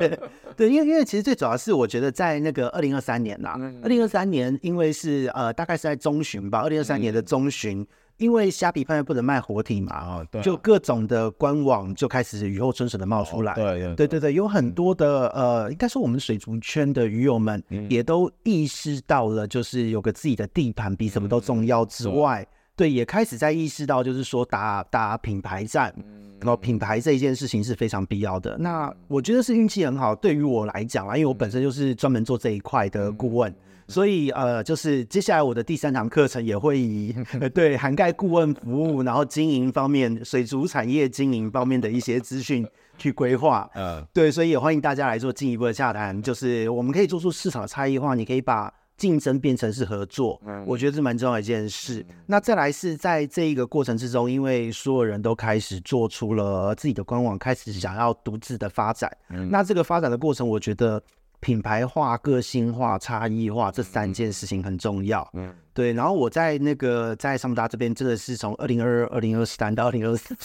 对，因为因为其实最主要是我觉得在那个二零二三年啦，二零二三年因为是呃大概是在中旬吧，二零二三年的中旬，嗯、因为虾皮拍卖不能卖活体嘛，啊，对，就各种的官网就开始雨后春笋的冒出来，哦、对对对对。对，有很多的呃，应该说我们水族圈的鱼友们也都意识到了，就是有个自己的地盘比什么都重要之外。嗯对，也开始在意识到，就是说打打品牌战，然后品牌这一件事情是非常必要的。那我觉得是运气很好，对于我来讲啊，因为我本身就是专门做这一块的顾问，所以呃，就是接下来我的第三堂课程也会以对涵盖顾问服务，然后经营方面、水族产业经营方面的一些资讯去规划。嗯，对，所以也欢迎大家来做进一步的洽谈，就是我们可以做出市场的差异化，你可以把。竞争变成是合作，我觉得是蛮重要的一件事。那再来是在这一个过程之中，因为所有人都开始做出了自己的官网，开始想要独自的发展。那这个发展的过程，我觉得品牌化、个性化、差异化这三件事情很重要。嗯，对。然后我在那个在桑达这边，真的是从二零二二、二零二三到二零二四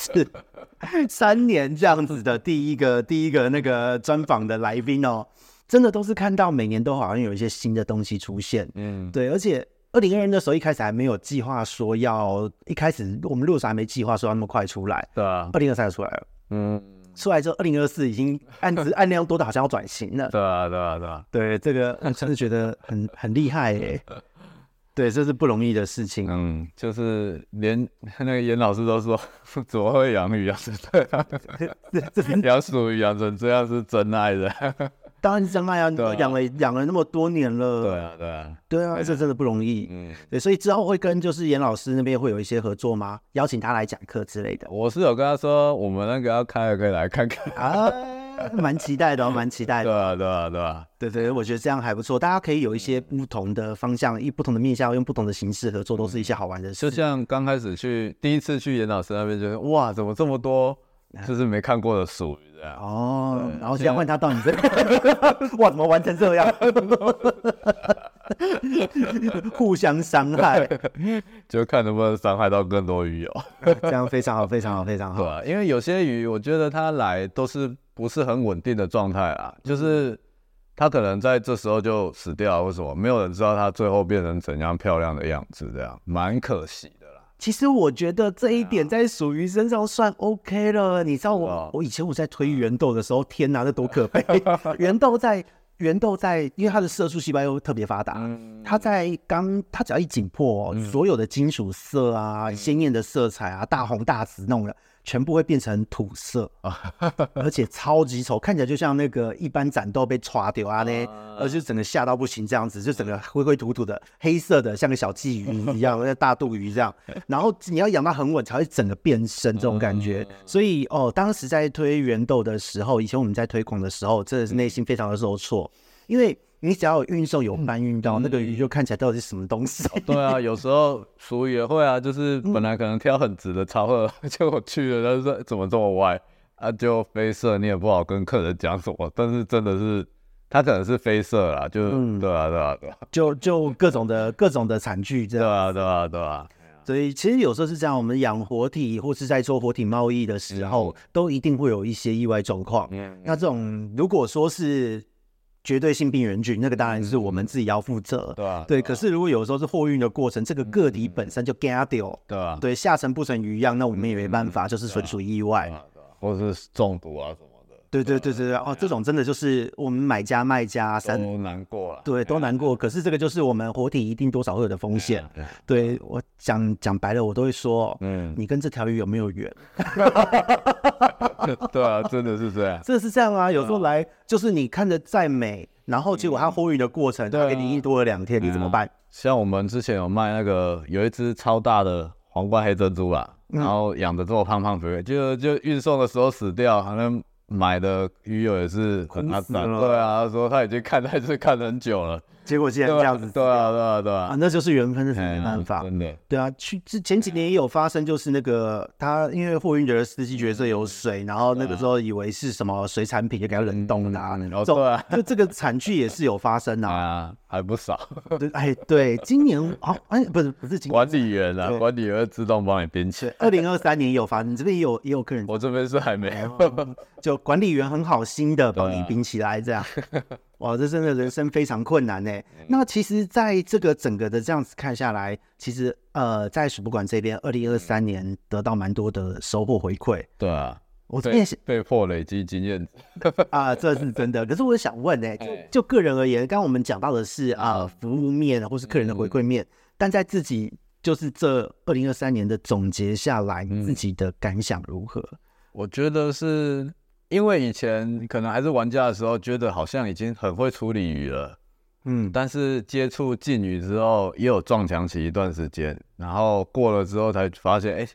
三年这样子的第一个第一个那个专访的来宾哦。真的都是看到每年都好像有一些新的东西出现，嗯，对，而且二零二二的时候一开始还没有计划说要，一开始我们路上还没计划说要那么快出来，对啊，二零二三就出来了，嗯，出来之后二零二四已经案子 [LAUGHS] 案量多的好像要转型了，对啊，对啊，对啊，对，这个 [LAUGHS] 真的觉得很很厉害耶，对，这是不容易的事情，嗯，就是连那个严老师都说 [LAUGHS] 怎么会养鱼养成这样，养鼠鱼养成这样是真爱的。当然是真爱啊！养了养了那么多年了，对啊，对啊，对啊，这真的不容易。嗯，对，所以之后会跟就是严老师那边会有一些合作吗？邀请他来讲课之类的。我是有跟他说，我们那个要开了，可以来看看啊，蛮期待的，蛮期待的。对啊，对啊，对啊，对对，我觉得这样还不错，大家可以有一些不同的方向，以不同的面向，用不同的形式合作，都是一些好玩的事。就像刚开始去第一次去严老师那边，觉得哇，怎么这么多，[LAUGHS] 就是没看过的书这样。哦，对然后现在换他到你这里，哇，怎么玩成这样？[LAUGHS] 互相伤害，[LAUGHS] 就看能不能伤害到更多鱼友。这样非常好，非常好，非常好。对啊，因为有些鱼，我觉得它来都是不是很稳定的状态啊，就是它可能在这时候就死掉了，为什么？没有人知道它最后变成怎样漂亮的样子，这样蛮可惜的。其实我觉得这一点在属于身上算 OK 了。你知道我我以前我在推圆豆的时候，天哪，那多可悲！[LAUGHS] 圆豆在圆豆在，因为它的色素细胞又特别发达，它在刚它只要一紧迫，所有的金属色啊、鲜艳的色彩啊、大红大紫那种的，全部会变成土色，[LAUGHS] 而且超级丑，看起来就像那个一般斩豆被抓掉啊呢，而且整个吓到不行这样子，就整个灰灰土土的，黑色的，像个小鲫鱼一样，像大肚鱼这样。[LAUGHS] 然后你要养到很稳，才会整个变身这种感觉。所以哦，当时在推圆豆的时候，以前我们在推广的时候，真的是内心非常的受挫，因为。你只要有运送有搬运到、嗯、那个鱼，就看起来到底是什么东西？对啊，有时候俗语也会啊，就是本来可能挑很直的超货，[LAUGHS] 结果去了，他说怎么这么歪啊？就飞色，你也不好跟客人讲什么。但是真的是，他可能是飞色啦，就、嗯、对啊，对啊，对啊，就就各种的各种的惨剧这样。对啊，对啊，对啊。所以其实有时候是这样，我们养活体或是在做活体贸易的时候，嗯、都一定会有一些意外状况。嗯，那这种如果说是。绝对性病原菌，那个当然是我们自己要负责。嗯、对啊，对。可是如果有时候是货运的过程，这个个体本身就 get 掉，对啊，对，下沉不成鱼样，那我们也没办法，嗯、就是纯属意外，或者是中毒啊什么。对对对对对哦，这种真的就是我们买家卖家三都难过了，对，都难过。可是这个就是我们活体一定多少会有的风险。对我讲讲白了，我都会说，嗯，你跟这条鱼有没有缘？[LAUGHS] 对啊，真的是这样，真的是这样啊。有时候来就是你看着再美，然后结果它货运的过程，它给你运多了两天，你怎么办？像我们之前有卖那个有一只超大的皇冠黑珍珠啊，然后养的这么胖胖肥肥，就就运送的时候死掉，好像。买的鱼友也是很阿赞，对啊，他说他已经看他是看很久了。结果竟然这样子，对啊，对啊，对啊，啊，那就是缘分，是没办法，真的，对啊。去之前几年也有发生，就是那个他因为货运的司机角色有水，然后那个时候以为是什么水产品，就给他冷冻的，然后对啊，就这个惨剧也是有发生啊，[LAUGHS] 还不少。[LAUGHS] 对，哎，对，今年哦，哎，不是不是今年，管理员啊，管理员自动帮你编起来。二零二三年也有发生，你这边也有也有客人，我这边是还没有，就管理员很好心的帮你冰起来这样。[LAUGHS] 哇，这真的人生非常困难呢。那其实，在这个整个的这样子看下来，其实呃，在水博馆这边，二零二三年得到蛮多的收获回馈。对啊，我这边被迫累积经验 [LAUGHS] 啊，这是真的。可是我想问呢，就就个人而言，刚刚我们讲到的是啊、呃，服务面或是客人的回馈面，但在自己就是这二零二三年的总结下来，自己的感想如何？我觉得是。因为以前可能还是玩家的时候，觉得好像已经很会处理鱼了，嗯，但是接触禁鱼之后，也有撞墙期一段时间，然后过了之后才发现，哎，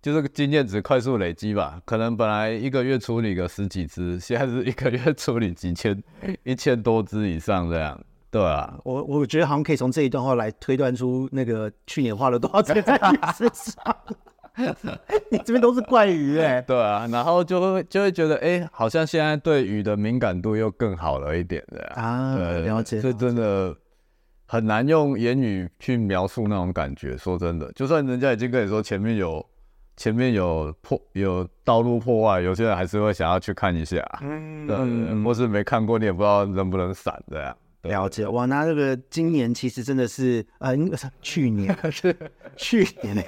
就这个经验值快速累积吧。可能本来一个月处理个十几只，现在是一个月处理几千、一千多只以上这样。对啊，我我觉得好像可以从这一段话来推断出那个去年花了多少钱在鱼身上。[LAUGHS] 你这边都是怪鱼哎、欸，对啊，然后就会就会觉得，哎、欸，好像现在对鱼的敏感度又更好了一点的啊，对了解，这真的很难用言语去描述那种感觉。说真的，就算人家已经跟你说前面有前面有破有道路破坏，有些人还是会想要去看一下，嗯，嗯，或是没看过，你也不知道能不能闪这样。了解哇，那这个今年其实真的是呃，去年 [LAUGHS] 是去年呢。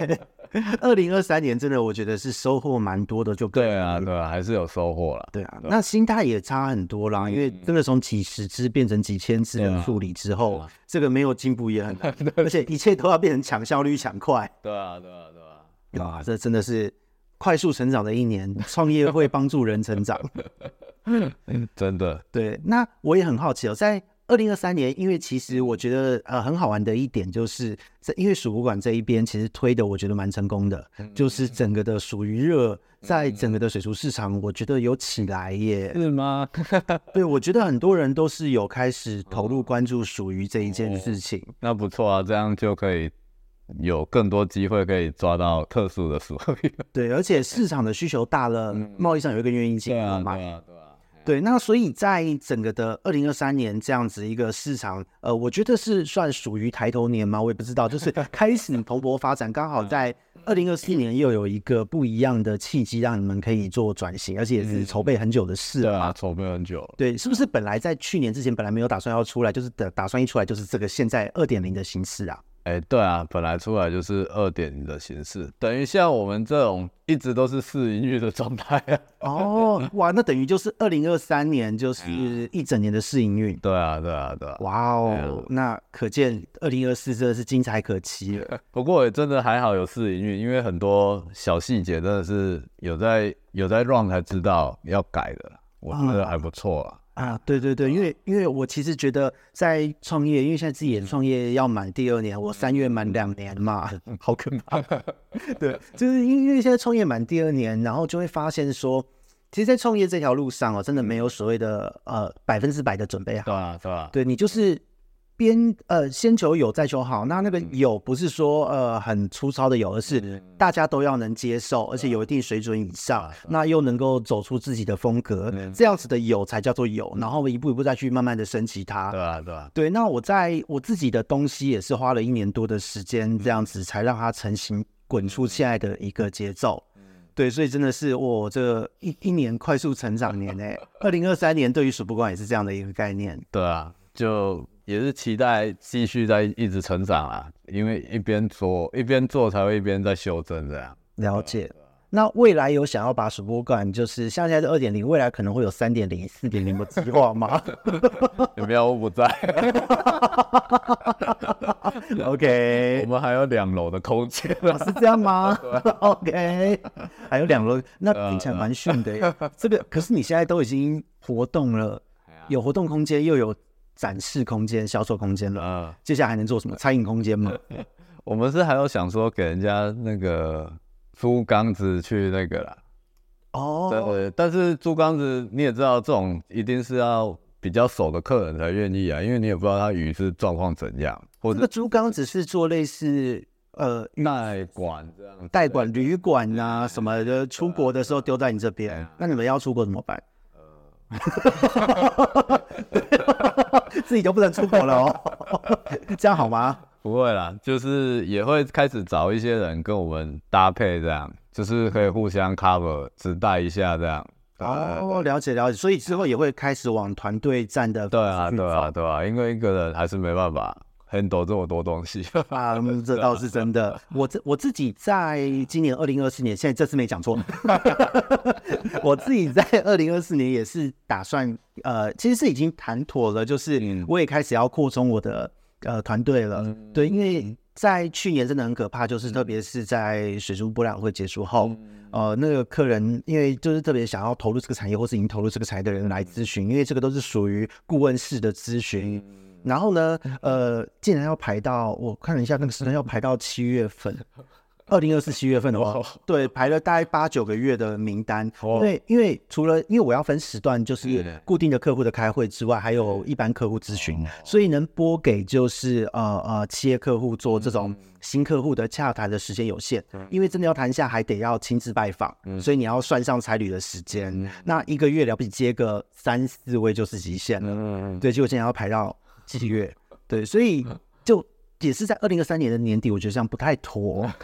[LAUGHS] 二零二三年真的，我觉得是收获蛮多的，就对啊，对啊，还是有收获了。对啊，那心态也差很多啦，因为真的从几十只变成几千只的处理之后，这个没有进步也很难，[LAUGHS] 而且一切都要变成抢效率、抢快。对啊，对啊，对啊，啊，这真的是快速成长的一年，创业会帮助人成长，真的。对，那我也很好奇哦，在。二零二三年，因为其实我觉得呃很好玩的一点就是在因为水族馆这一边其实推的我觉得蛮成功的，就是整个的属鱼热在整个的水族市场，我觉得有起来耶。是吗？[LAUGHS] 对，我觉得很多人都是有开始投入关注属于这一件事情。那不错啊，这样就可以有更多机会可以抓到特殊的属鱼。[LAUGHS] 对，而且市场的需求大了，贸易上有一个愿意进来买。对，那所以在整个的二零二三年这样子一个市场，呃，我觉得是算属于抬头年吗？我也不知道，就是 [LAUGHS] 开始蓬勃发展，刚好在二零二四年又有一个不一样的契机，让你们可以做转型，而且也是筹备很久的事。对啊，筹备很久。对，是不是本来在去年之前本来没有打算要出来，就是打打算一出来就是这个现在二点零的形式啊？哎，对啊，本来出来就是二点零的形式，等于像我们这种一直都是试营运的状态啊。哦，哇，那等于就是二零二三年就是一整年的试营运。对啊，对啊，对啊。哇哦，那可见二零二四真的是精彩可期了。[LAUGHS] 不过也真的还好有试营运，因为很多小细节真的是有在有在 run 才知道要改的，我觉得还不错啊。啊，对对对，因为因为我其实觉得在创业，因为现在自己也创业要满第二年，我三月满两年嘛，好可怕。[LAUGHS] 对，就是因为现在创业满第二年，然后就会发现说，其实，在创业这条路上哦，真的没有所谓的呃百分之百的准备好。对啊，对啊，对你就是。边呃先求有再求好，那那个有不是说呃很粗糙的有，而是大家都要能接受，而且有一定水准以上，那又能够走出自己的风格，这样子的有才叫做有，然后一步一步再去慢慢的升级它。对啊，对啊，对。那我在我自己的东西也是花了一年多的时间，这样子才让它成型滚出现在的一个节奏。对，所以真的是我这一一年快速成长年诶，二零二三年对于数不管也是这样的一个概念。对啊，就。也是期待继续在一直成长啊，因为一边做一边做才会一边在修正这样。了解。那未来有想要把数播馆，就是像现在是二点零，未来可能会有三点零、四点零的计划吗？[LAUGHS] 有没有？我不在。[LAUGHS] OK，我们还有两楼的空间，是这样吗？[LAUGHS] OK，还有两楼，那听起来蛮逊的。这个可是你现在都已经活动了，有活动空间又有。展示空间、销售空间了，嗯，接下来还能做什么？餐饮空间吗？[LAUGHS] 我们是还有想说给人家那个租缸子去那个啦。哦，对对，但是租缸子你也知道，这种一定是要比较熟的客人才愿意啊，因为你也不知道他鱼是状况怎样。或者这个租缸子是做类似呃 [LAUGHS] 代管这样，代管旅馆啊什么的，出国的时候丢在你这边，那你们要出国怎么办？呃，[LAUGHS] 自己就不能出国了哦，[LAUGHS] 这样好吗？不会啦，就是也会开始找一些人跟我们搭配，这样就是可以互相 cover，只带一下这样。哦，了解了解，所以之后也会开始往团队战的。对啊，对啊，对啊，因为一个人还是没办法。很多这么多东西 [LAUGHS] 啊，这倒是真的。我自我自己在今年二零二四年，现在这次没讲错。[LAUGHS] 我自己在二零二四年也是打算，呃，其实是已经谈妥了，就是我也开始要扩充我的呃团队了。对，因为在去年真的很可怕，就是特别是在水族博览会结束后，呃，那个客人因为就是特别想要投入这个产业，或是已经投入这个产业的人来咨询，因为这个都是属于顾问式的咨询。然后呢，呃，竟然要排到，我看了一下那个时间，要排到七月份，二零二四七月份的话，对，排了大概八九个月的名单。对，因为除了因为我要分时段，就是固定的客户的开会之外，还有一般客户咨询，所以能拨给就是呃呃企业客户做这种新客户的洽谈的时间有限，因为真的要谈下，还得要亲自拜访，所以你要算上差旅的时间，那一个月了不起接个三四位就是极限了。对，结果现在要排到。七月，对，所以就也是在二零二三年的年底，我觉得这样不太妥。[LAUGHS]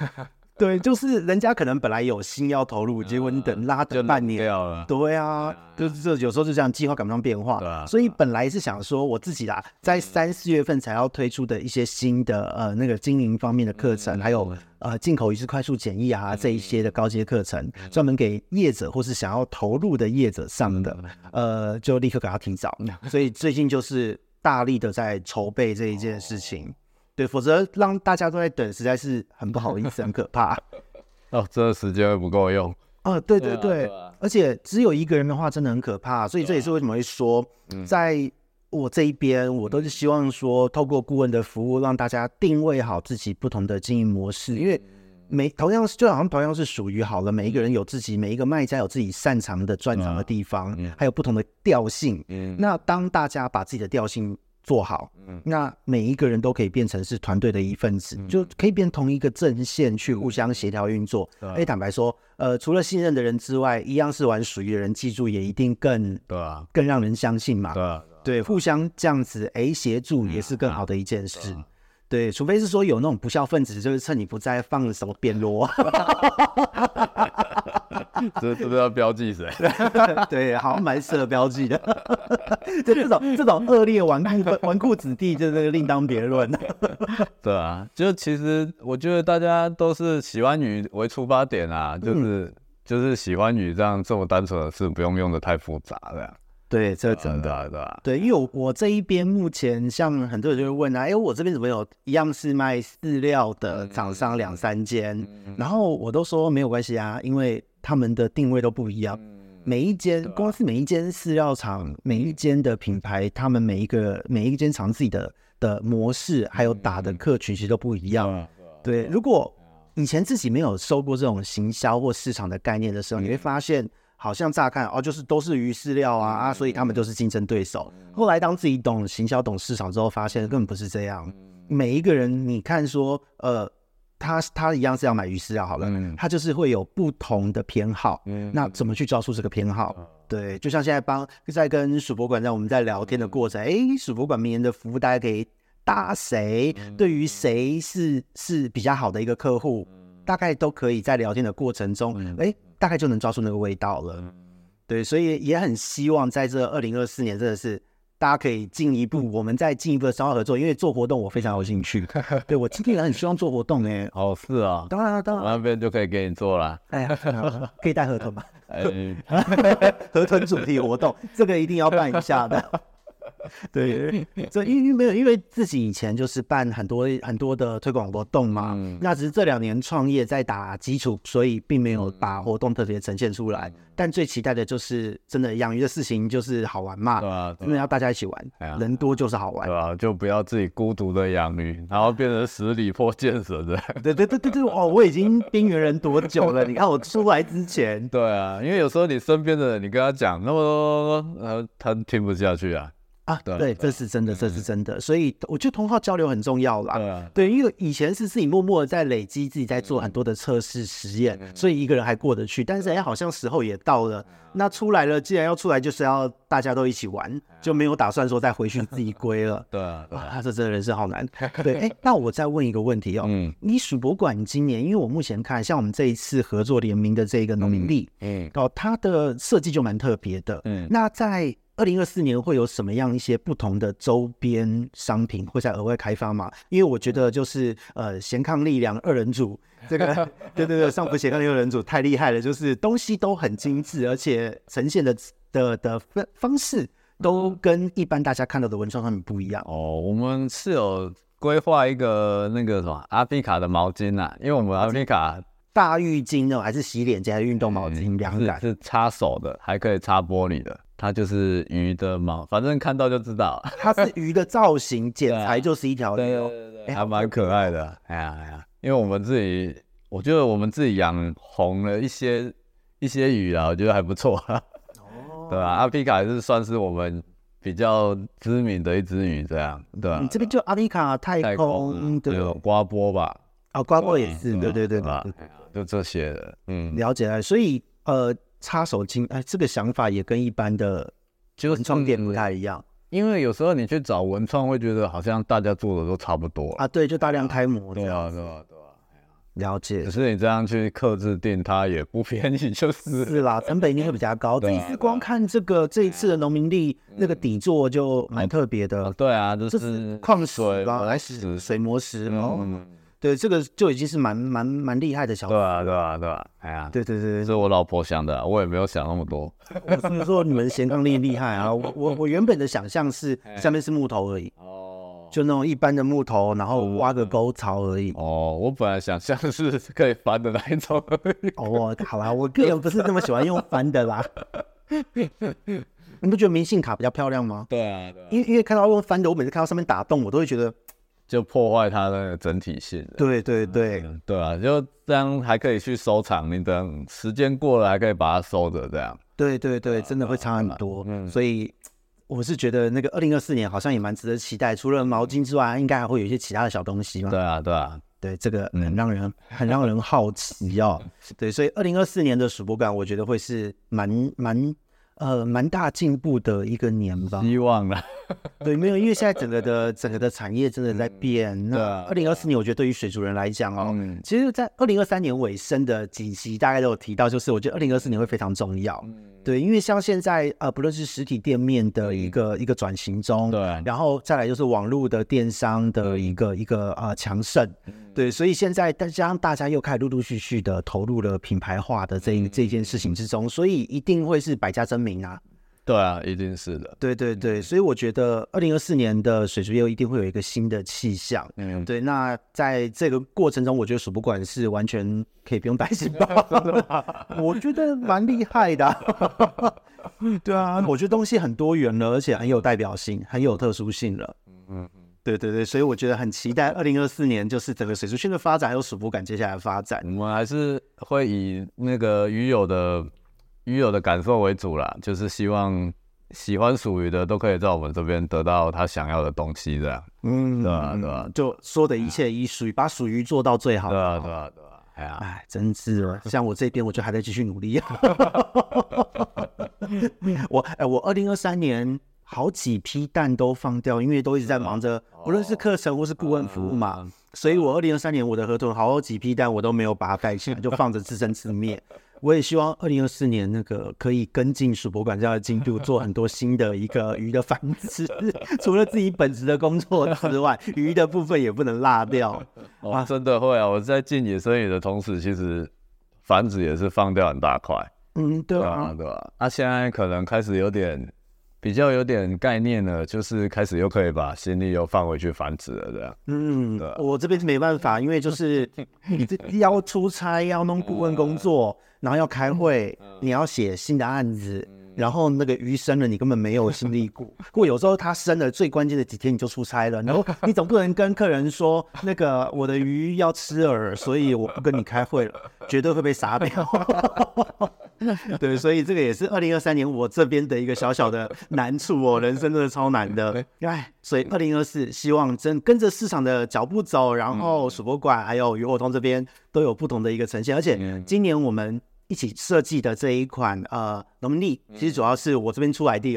对，就是人家可能本来有心要投入，结果你等拉等半年，对啊，就是这有时候就这样，计划赶不上变化。所以本来是想说我自己啦，在三四月份才要推出的一些新的呃那个经营方面的课程，还有呃进口鱼市快速检疫啊这一些的高阶课程，专门给业者或是想要投入的业者上的，呃，就立刻给他提早。[LAUGHS] 所以最近就是。大力的在筹备这一件事情，哦、对，否则让大家都在等，实在是很不好意思，很可怕。[LAUGHS] 哦，这个时间会不够用。哦，对对对，啊啊、而且只有一个人的话，真的很可怕。所以这也是为什么会说，啊、在我这一边，嗯、我都是希望说，透过顾问的服务，让大家定位好自己不同的经营模式，因为。每同样是就好像同样是属于好了，每一个人有自己，每一个卖家有自己擅长的专长的地方，还有不同的调性。那当大家把自己的调性做好，那每一个人都可以变成是团队的一份子，就可以变同一个阵线去互相协调运作。哎，坦白说，呃，除了信任的人之外，一样是玩属于的人，记住也一定更对啊，更让人相信嘛。对对，互相这样子哎协助也是更好的一件事。对，除非是说有那种不孝分子，就是趁你不在放什么边锣，[LAUGHS] 这是不是要标记谁？[LAUGHS] 对，好像蛮适合标记的。[LAUGHS] 就这种这种恶劣纨绔纨绔子弟，就这个另当别论。对啊，就其实我觉得大家都是喜欢鱼为出发点啊，就是、嗯、就是喜欢鱼这样这么单纯的事，不用用的太复杂的。对，这真的，对吧？对，因为我我这一边目前像很多人就会问啊，哎，我这边怎么有一样是卖饲料的厂商两三间，然后我都说没有关系啊，因为他们的定位都不一样，每一间公司每一间饲料厂每一间的品牌，他们每一个每一间厂自己的的模式还有打的客群其实都不一样。对，如果以前自己没有受过这种行销或市场的概念的时候，你会发现。好像乍看哦，就是都是鱼饲料啊啊，所以他们都是竞争对手。后来当自己懂行销、懂市场之后，发现根本不是这样。每一个人，你看说，呃，他他一样是要买鱼饲料好了，他就是会有不同的偏好。那怎么去抓出这个偏好？对，就像现在帮在跟鼠博馆在我们在聊天的过程，哎，鼠博馆明年的服务大家可以搭谁？对于谁是是比较好的一个客户？大概都可以在聊天的过程中，哎。大概就能抓住那个味道了，对，所以也很希望在这二零二四年，真的是大家可以进一步，我们再进一步的商业合作，因为做活动我非常有兴趣。[LAUGHS] 对，我今天也很希望做活动哎，哦，是啊，当然当然，我那边就可以给你做了。哎呀，可以带河豚吗？[LAUGHS] [LAUGHS] 河豚主题活动，这个一定要办一下的。[LAUGHS] 对，这因为没有，因为自己以前就是办很多很多的推广活动嘛，嗯、那只是这两年创业在打基础，所以并没有把活动特别呈现出来。嗯、但最期待的就是真的养鱼的事情就是好玩嘛，对啊，因为要大家一起玩，啊、人多就是好玩，对啊，就不要自己孤独的养鱼，然后变成十里破剑神的。对对对对对，哦，我已经边缘人多久了？你看我出来之前，对啊，因为有时候你身边的人，你跟他讲那么多，呃，他听不下去啊。啊，对，对，这是真的，这是真的，所以我觉得同号交流很重要啦。对啊，对，因为以前是自己默默的在累积，自己在做很多的测试实验，所以一个人还过得去。但是哎，好像时候也到了，那出来了，既然要出来，就是要大家都一起玩，就没有打算说再回去自己归了。[LAUGHS] 对啊，啊，这真的人生好难。对，[LAUGHS] 哎，那我再问一个问题哦，嗯，你鼠博馆今年，因为我目前看，像我们这一次合作联名的这个农民历，嗯，哦，它的设计就蛮特别的，嗯，那在。二零二四年会有什么样一些不同的周边商品会在额外开发吗？因为我觉得就是呃，贤康力量二人组 [LAUGHS] 这个，对对对，上福贤康力量二人组太厉害了，就是东西都很精致，而且呈现的的的方方式都跟一般大家看到的文创商品不一样。哦，我们是有规划一个那个什么阿皮卡的毛巾啊，因为我们阿皮卡大浴巾呢，还是洗脸巾还是运动毛巾？两个是擦手的，还可以擦玻璃的。它就是鱼的毛，反正看到就知道。[LAUGHS] 它是鱼的造型，剪裁就是一条鱼，对对对对，还蛮可爱的。哎呀哎呀，因为我们自己，我觉得我们自己养红了一些一些鱼啊，我觉得还不错。哦，对吧？阿皮卡是算是我们比较知名的一只鱼，这样对吧？你这边就阿皮卡太空，对，刮波吧？哦，刮波也是，对对对吧？就这些的，嗯，了解了。所以呃。擦手巾，哎，这个想法也跟一般的就文创店不太一样，因为有时候你去找文创，会觉得好像大家做的都差不多啊。对，就大量开模。对啊，对啊，对啊。了解。可是你这样去客制店，它也不便宜，就是是啦，成本一定会比较高。这一次光看这个这一次的农民历那个底座就蛮特别的。对啊，就是矿石吧，来石水磨石，嗯。对，这个就已经是蛮蛮蛮厉害的小对啊，对啊，对啊，哎呀，对对对，这是我老婆想的，我也没有想那么多。[LAUGHS] 我是说你们贤伉力厉害啊！我我我原本的想象是下面是木头而已，哦，就那种一般的木头，然后挖个沟槽而已。哦，我本来想象是可以翻的那一种。[LAUGHS] 哦，好啦，我个人不是那么喜欢用翻的啦。[LAUGHS] 你不觉得明信卡比较漂亮吗？对啊，对啊，因为因为看到用翻的，我每次看到上面打洞，我都会觉得。就破坏它的整体性。对对对，嗯、对啊，就这样还可以去收藏，你等时间过了还可以把它收着，这样。对对对，真的会差很多。嗯，所以我是觉得那个二零二四年好像也蛮值得期待，除了毛巾之外，应该还会有一些其他的小东西嘛。对啊，对啊，对，这个很让人、[LAUGHS] 嗯、很让人好奇哦。对，所以二零二四年的鼠博感，我觉得会是蛮蛮。呃蛮大进步的一个年吧。希望了。[LAUGHS] 对，没有，因为现在整个的整个的产业真的在变。嗯、那二零二四年，我觉得对于水族人来讲哦，嗯、其实，在二零二三年尾声的几期，大概都有提到，就是我觉得二零二四年会非常重要。嗯、对，因为像现在呃，不论是实体店面的一个、嗯、一个转型中，对，然后再来就是网络的电商的一个、嗯、一个呃强盛，对，所以现在再加上大家又开始陆陆续续的投入了品牌化的这一、嗯、这件事情之中，所以一定会是百家争鸣啊。对啊，一定是的。对对对，所以我觉得二零二四年的水族业一定会有一个新的气象。嗯，对。那在这个过程中，我觉得水族馆是完全可以不用担心吧？[LAUGHS] 我觉得蛮厉害的啊。[LAUGHS] 对啊，我觉得东西很多元了，而且很有代表性，很有特殊性了。嗯嗯嗯，对对对，所以我觉得很期待二零二四年，就是整个水族圈的发展，还有水博馆接下来的发展。我们还是会以那个鱼友的。鱼友的感受为主啦，就是希望喜欢属鱼的都可以在我们这边得到他想要的东西，这样，嗯，对吧？对吧？就说的一切以属鱼，把属鱼做到最好。对啊，对啊，对啊。哎呀，哎，真是，像我这边，我就还在继续努力。[LAUGHS] 我哎，我二零二三年好几批蛋都放掉，因为都一直在忙着，无论是课程或是顾问服务嘛，所以我二零二三年我的合同好几批蛋我都没有把它带起来，就放着自生自灭。我也希望二零二四年那个可以跟进水博馆这样的进度，做很多新的一个 [LAUGHS] 鱼的繁殖。[LAUGHS] 除了自己本职的工作之外，[LAUGHS] 鱼的部分也不能落掉。哇，真的会啊！我在进野生鱼的同时，其实繁殖也是放掉很大块。嗯，对啊，对啊。那、啊、现在可能开始有点比较有点概念了，就是开始又可以把心力又放回去繁殖了，这样。嗯，对。我这边是没办法，因为就是你这要出差，要弄顾问工作。然后要开会，你要写新的案子，然后那个鱼生了，你根本没有心力顾。[LAUGHS] 不过有时候它生了最关键的几天你就出差了，然后 [LAUGHS] 你总不能跟客人说那个我的鱼要吃饵，所以我不跟你开会了，[LAUGHS] 绝对会被杀掉。对，所以这个也是二零二三年我这边的一个小小的难处哦，人生真的超难的。哎，所以二零二四希望真跟着市场的脚步走，然后水博馆还有鱼活通这边都有不同的一个呈现，而且今年我们。一起设计的这一款呃农民历，其实主要是我这边出来的，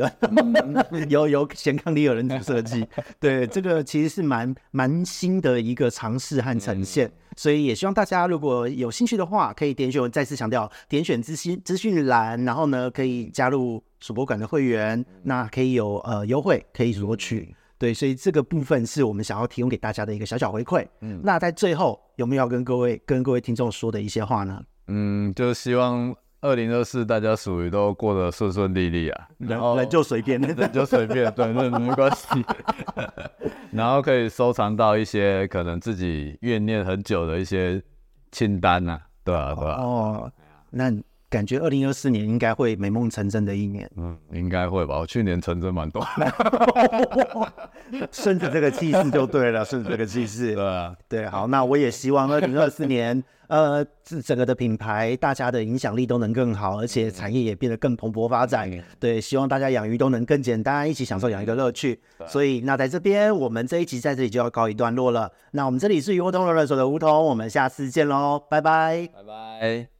[LAUGHS] 由由贤康里有人设计。[LAUGHS] 对，这个其实是蛮蛮新的一个尝试和呈现，所以也希望大家如果有兴趣的话，可以点选我再次强调，点选资讯资讯栏，然后呢可以加入主播馆的会员，那可以有呃优惠可以索取。对，所以这个部分是我们想要提供给大家的一个小小回馈。嗯，那在最后有没有要跟各位跟各位听众说的一些话呢？嗯，就希望二零二四大家属于都过得顺顺利利啊，然后人就随便，[LAUGHS] 人就随便，对，那没关系。[LAUGHS] 然后可以收藏到一些可能自己怨念很久的一些清单啊，对啊，对啊。哦，那。感觉二零二四年应该会美梦成真的一年，嗯，应该会吧。我去年成真蛮多，[LAUGHS] 顺着这个气势就对了，顺着这个气势，[LAUGHS] 对啊，对，好，那我也希望二零二四年，[LAUGHS] 呃，这整个的品牌，大家的影响力都能更好，而且产业也变得更蓬勃发展。对，希望大家养鱼都能更简单，一起享受养鱼的乐趣。所以，那在这边，我们这一集在这里就要告一段落了。那我们这里是鱼活通乱乱说的梧桐，我们下次见喽，拜拜，拜拜。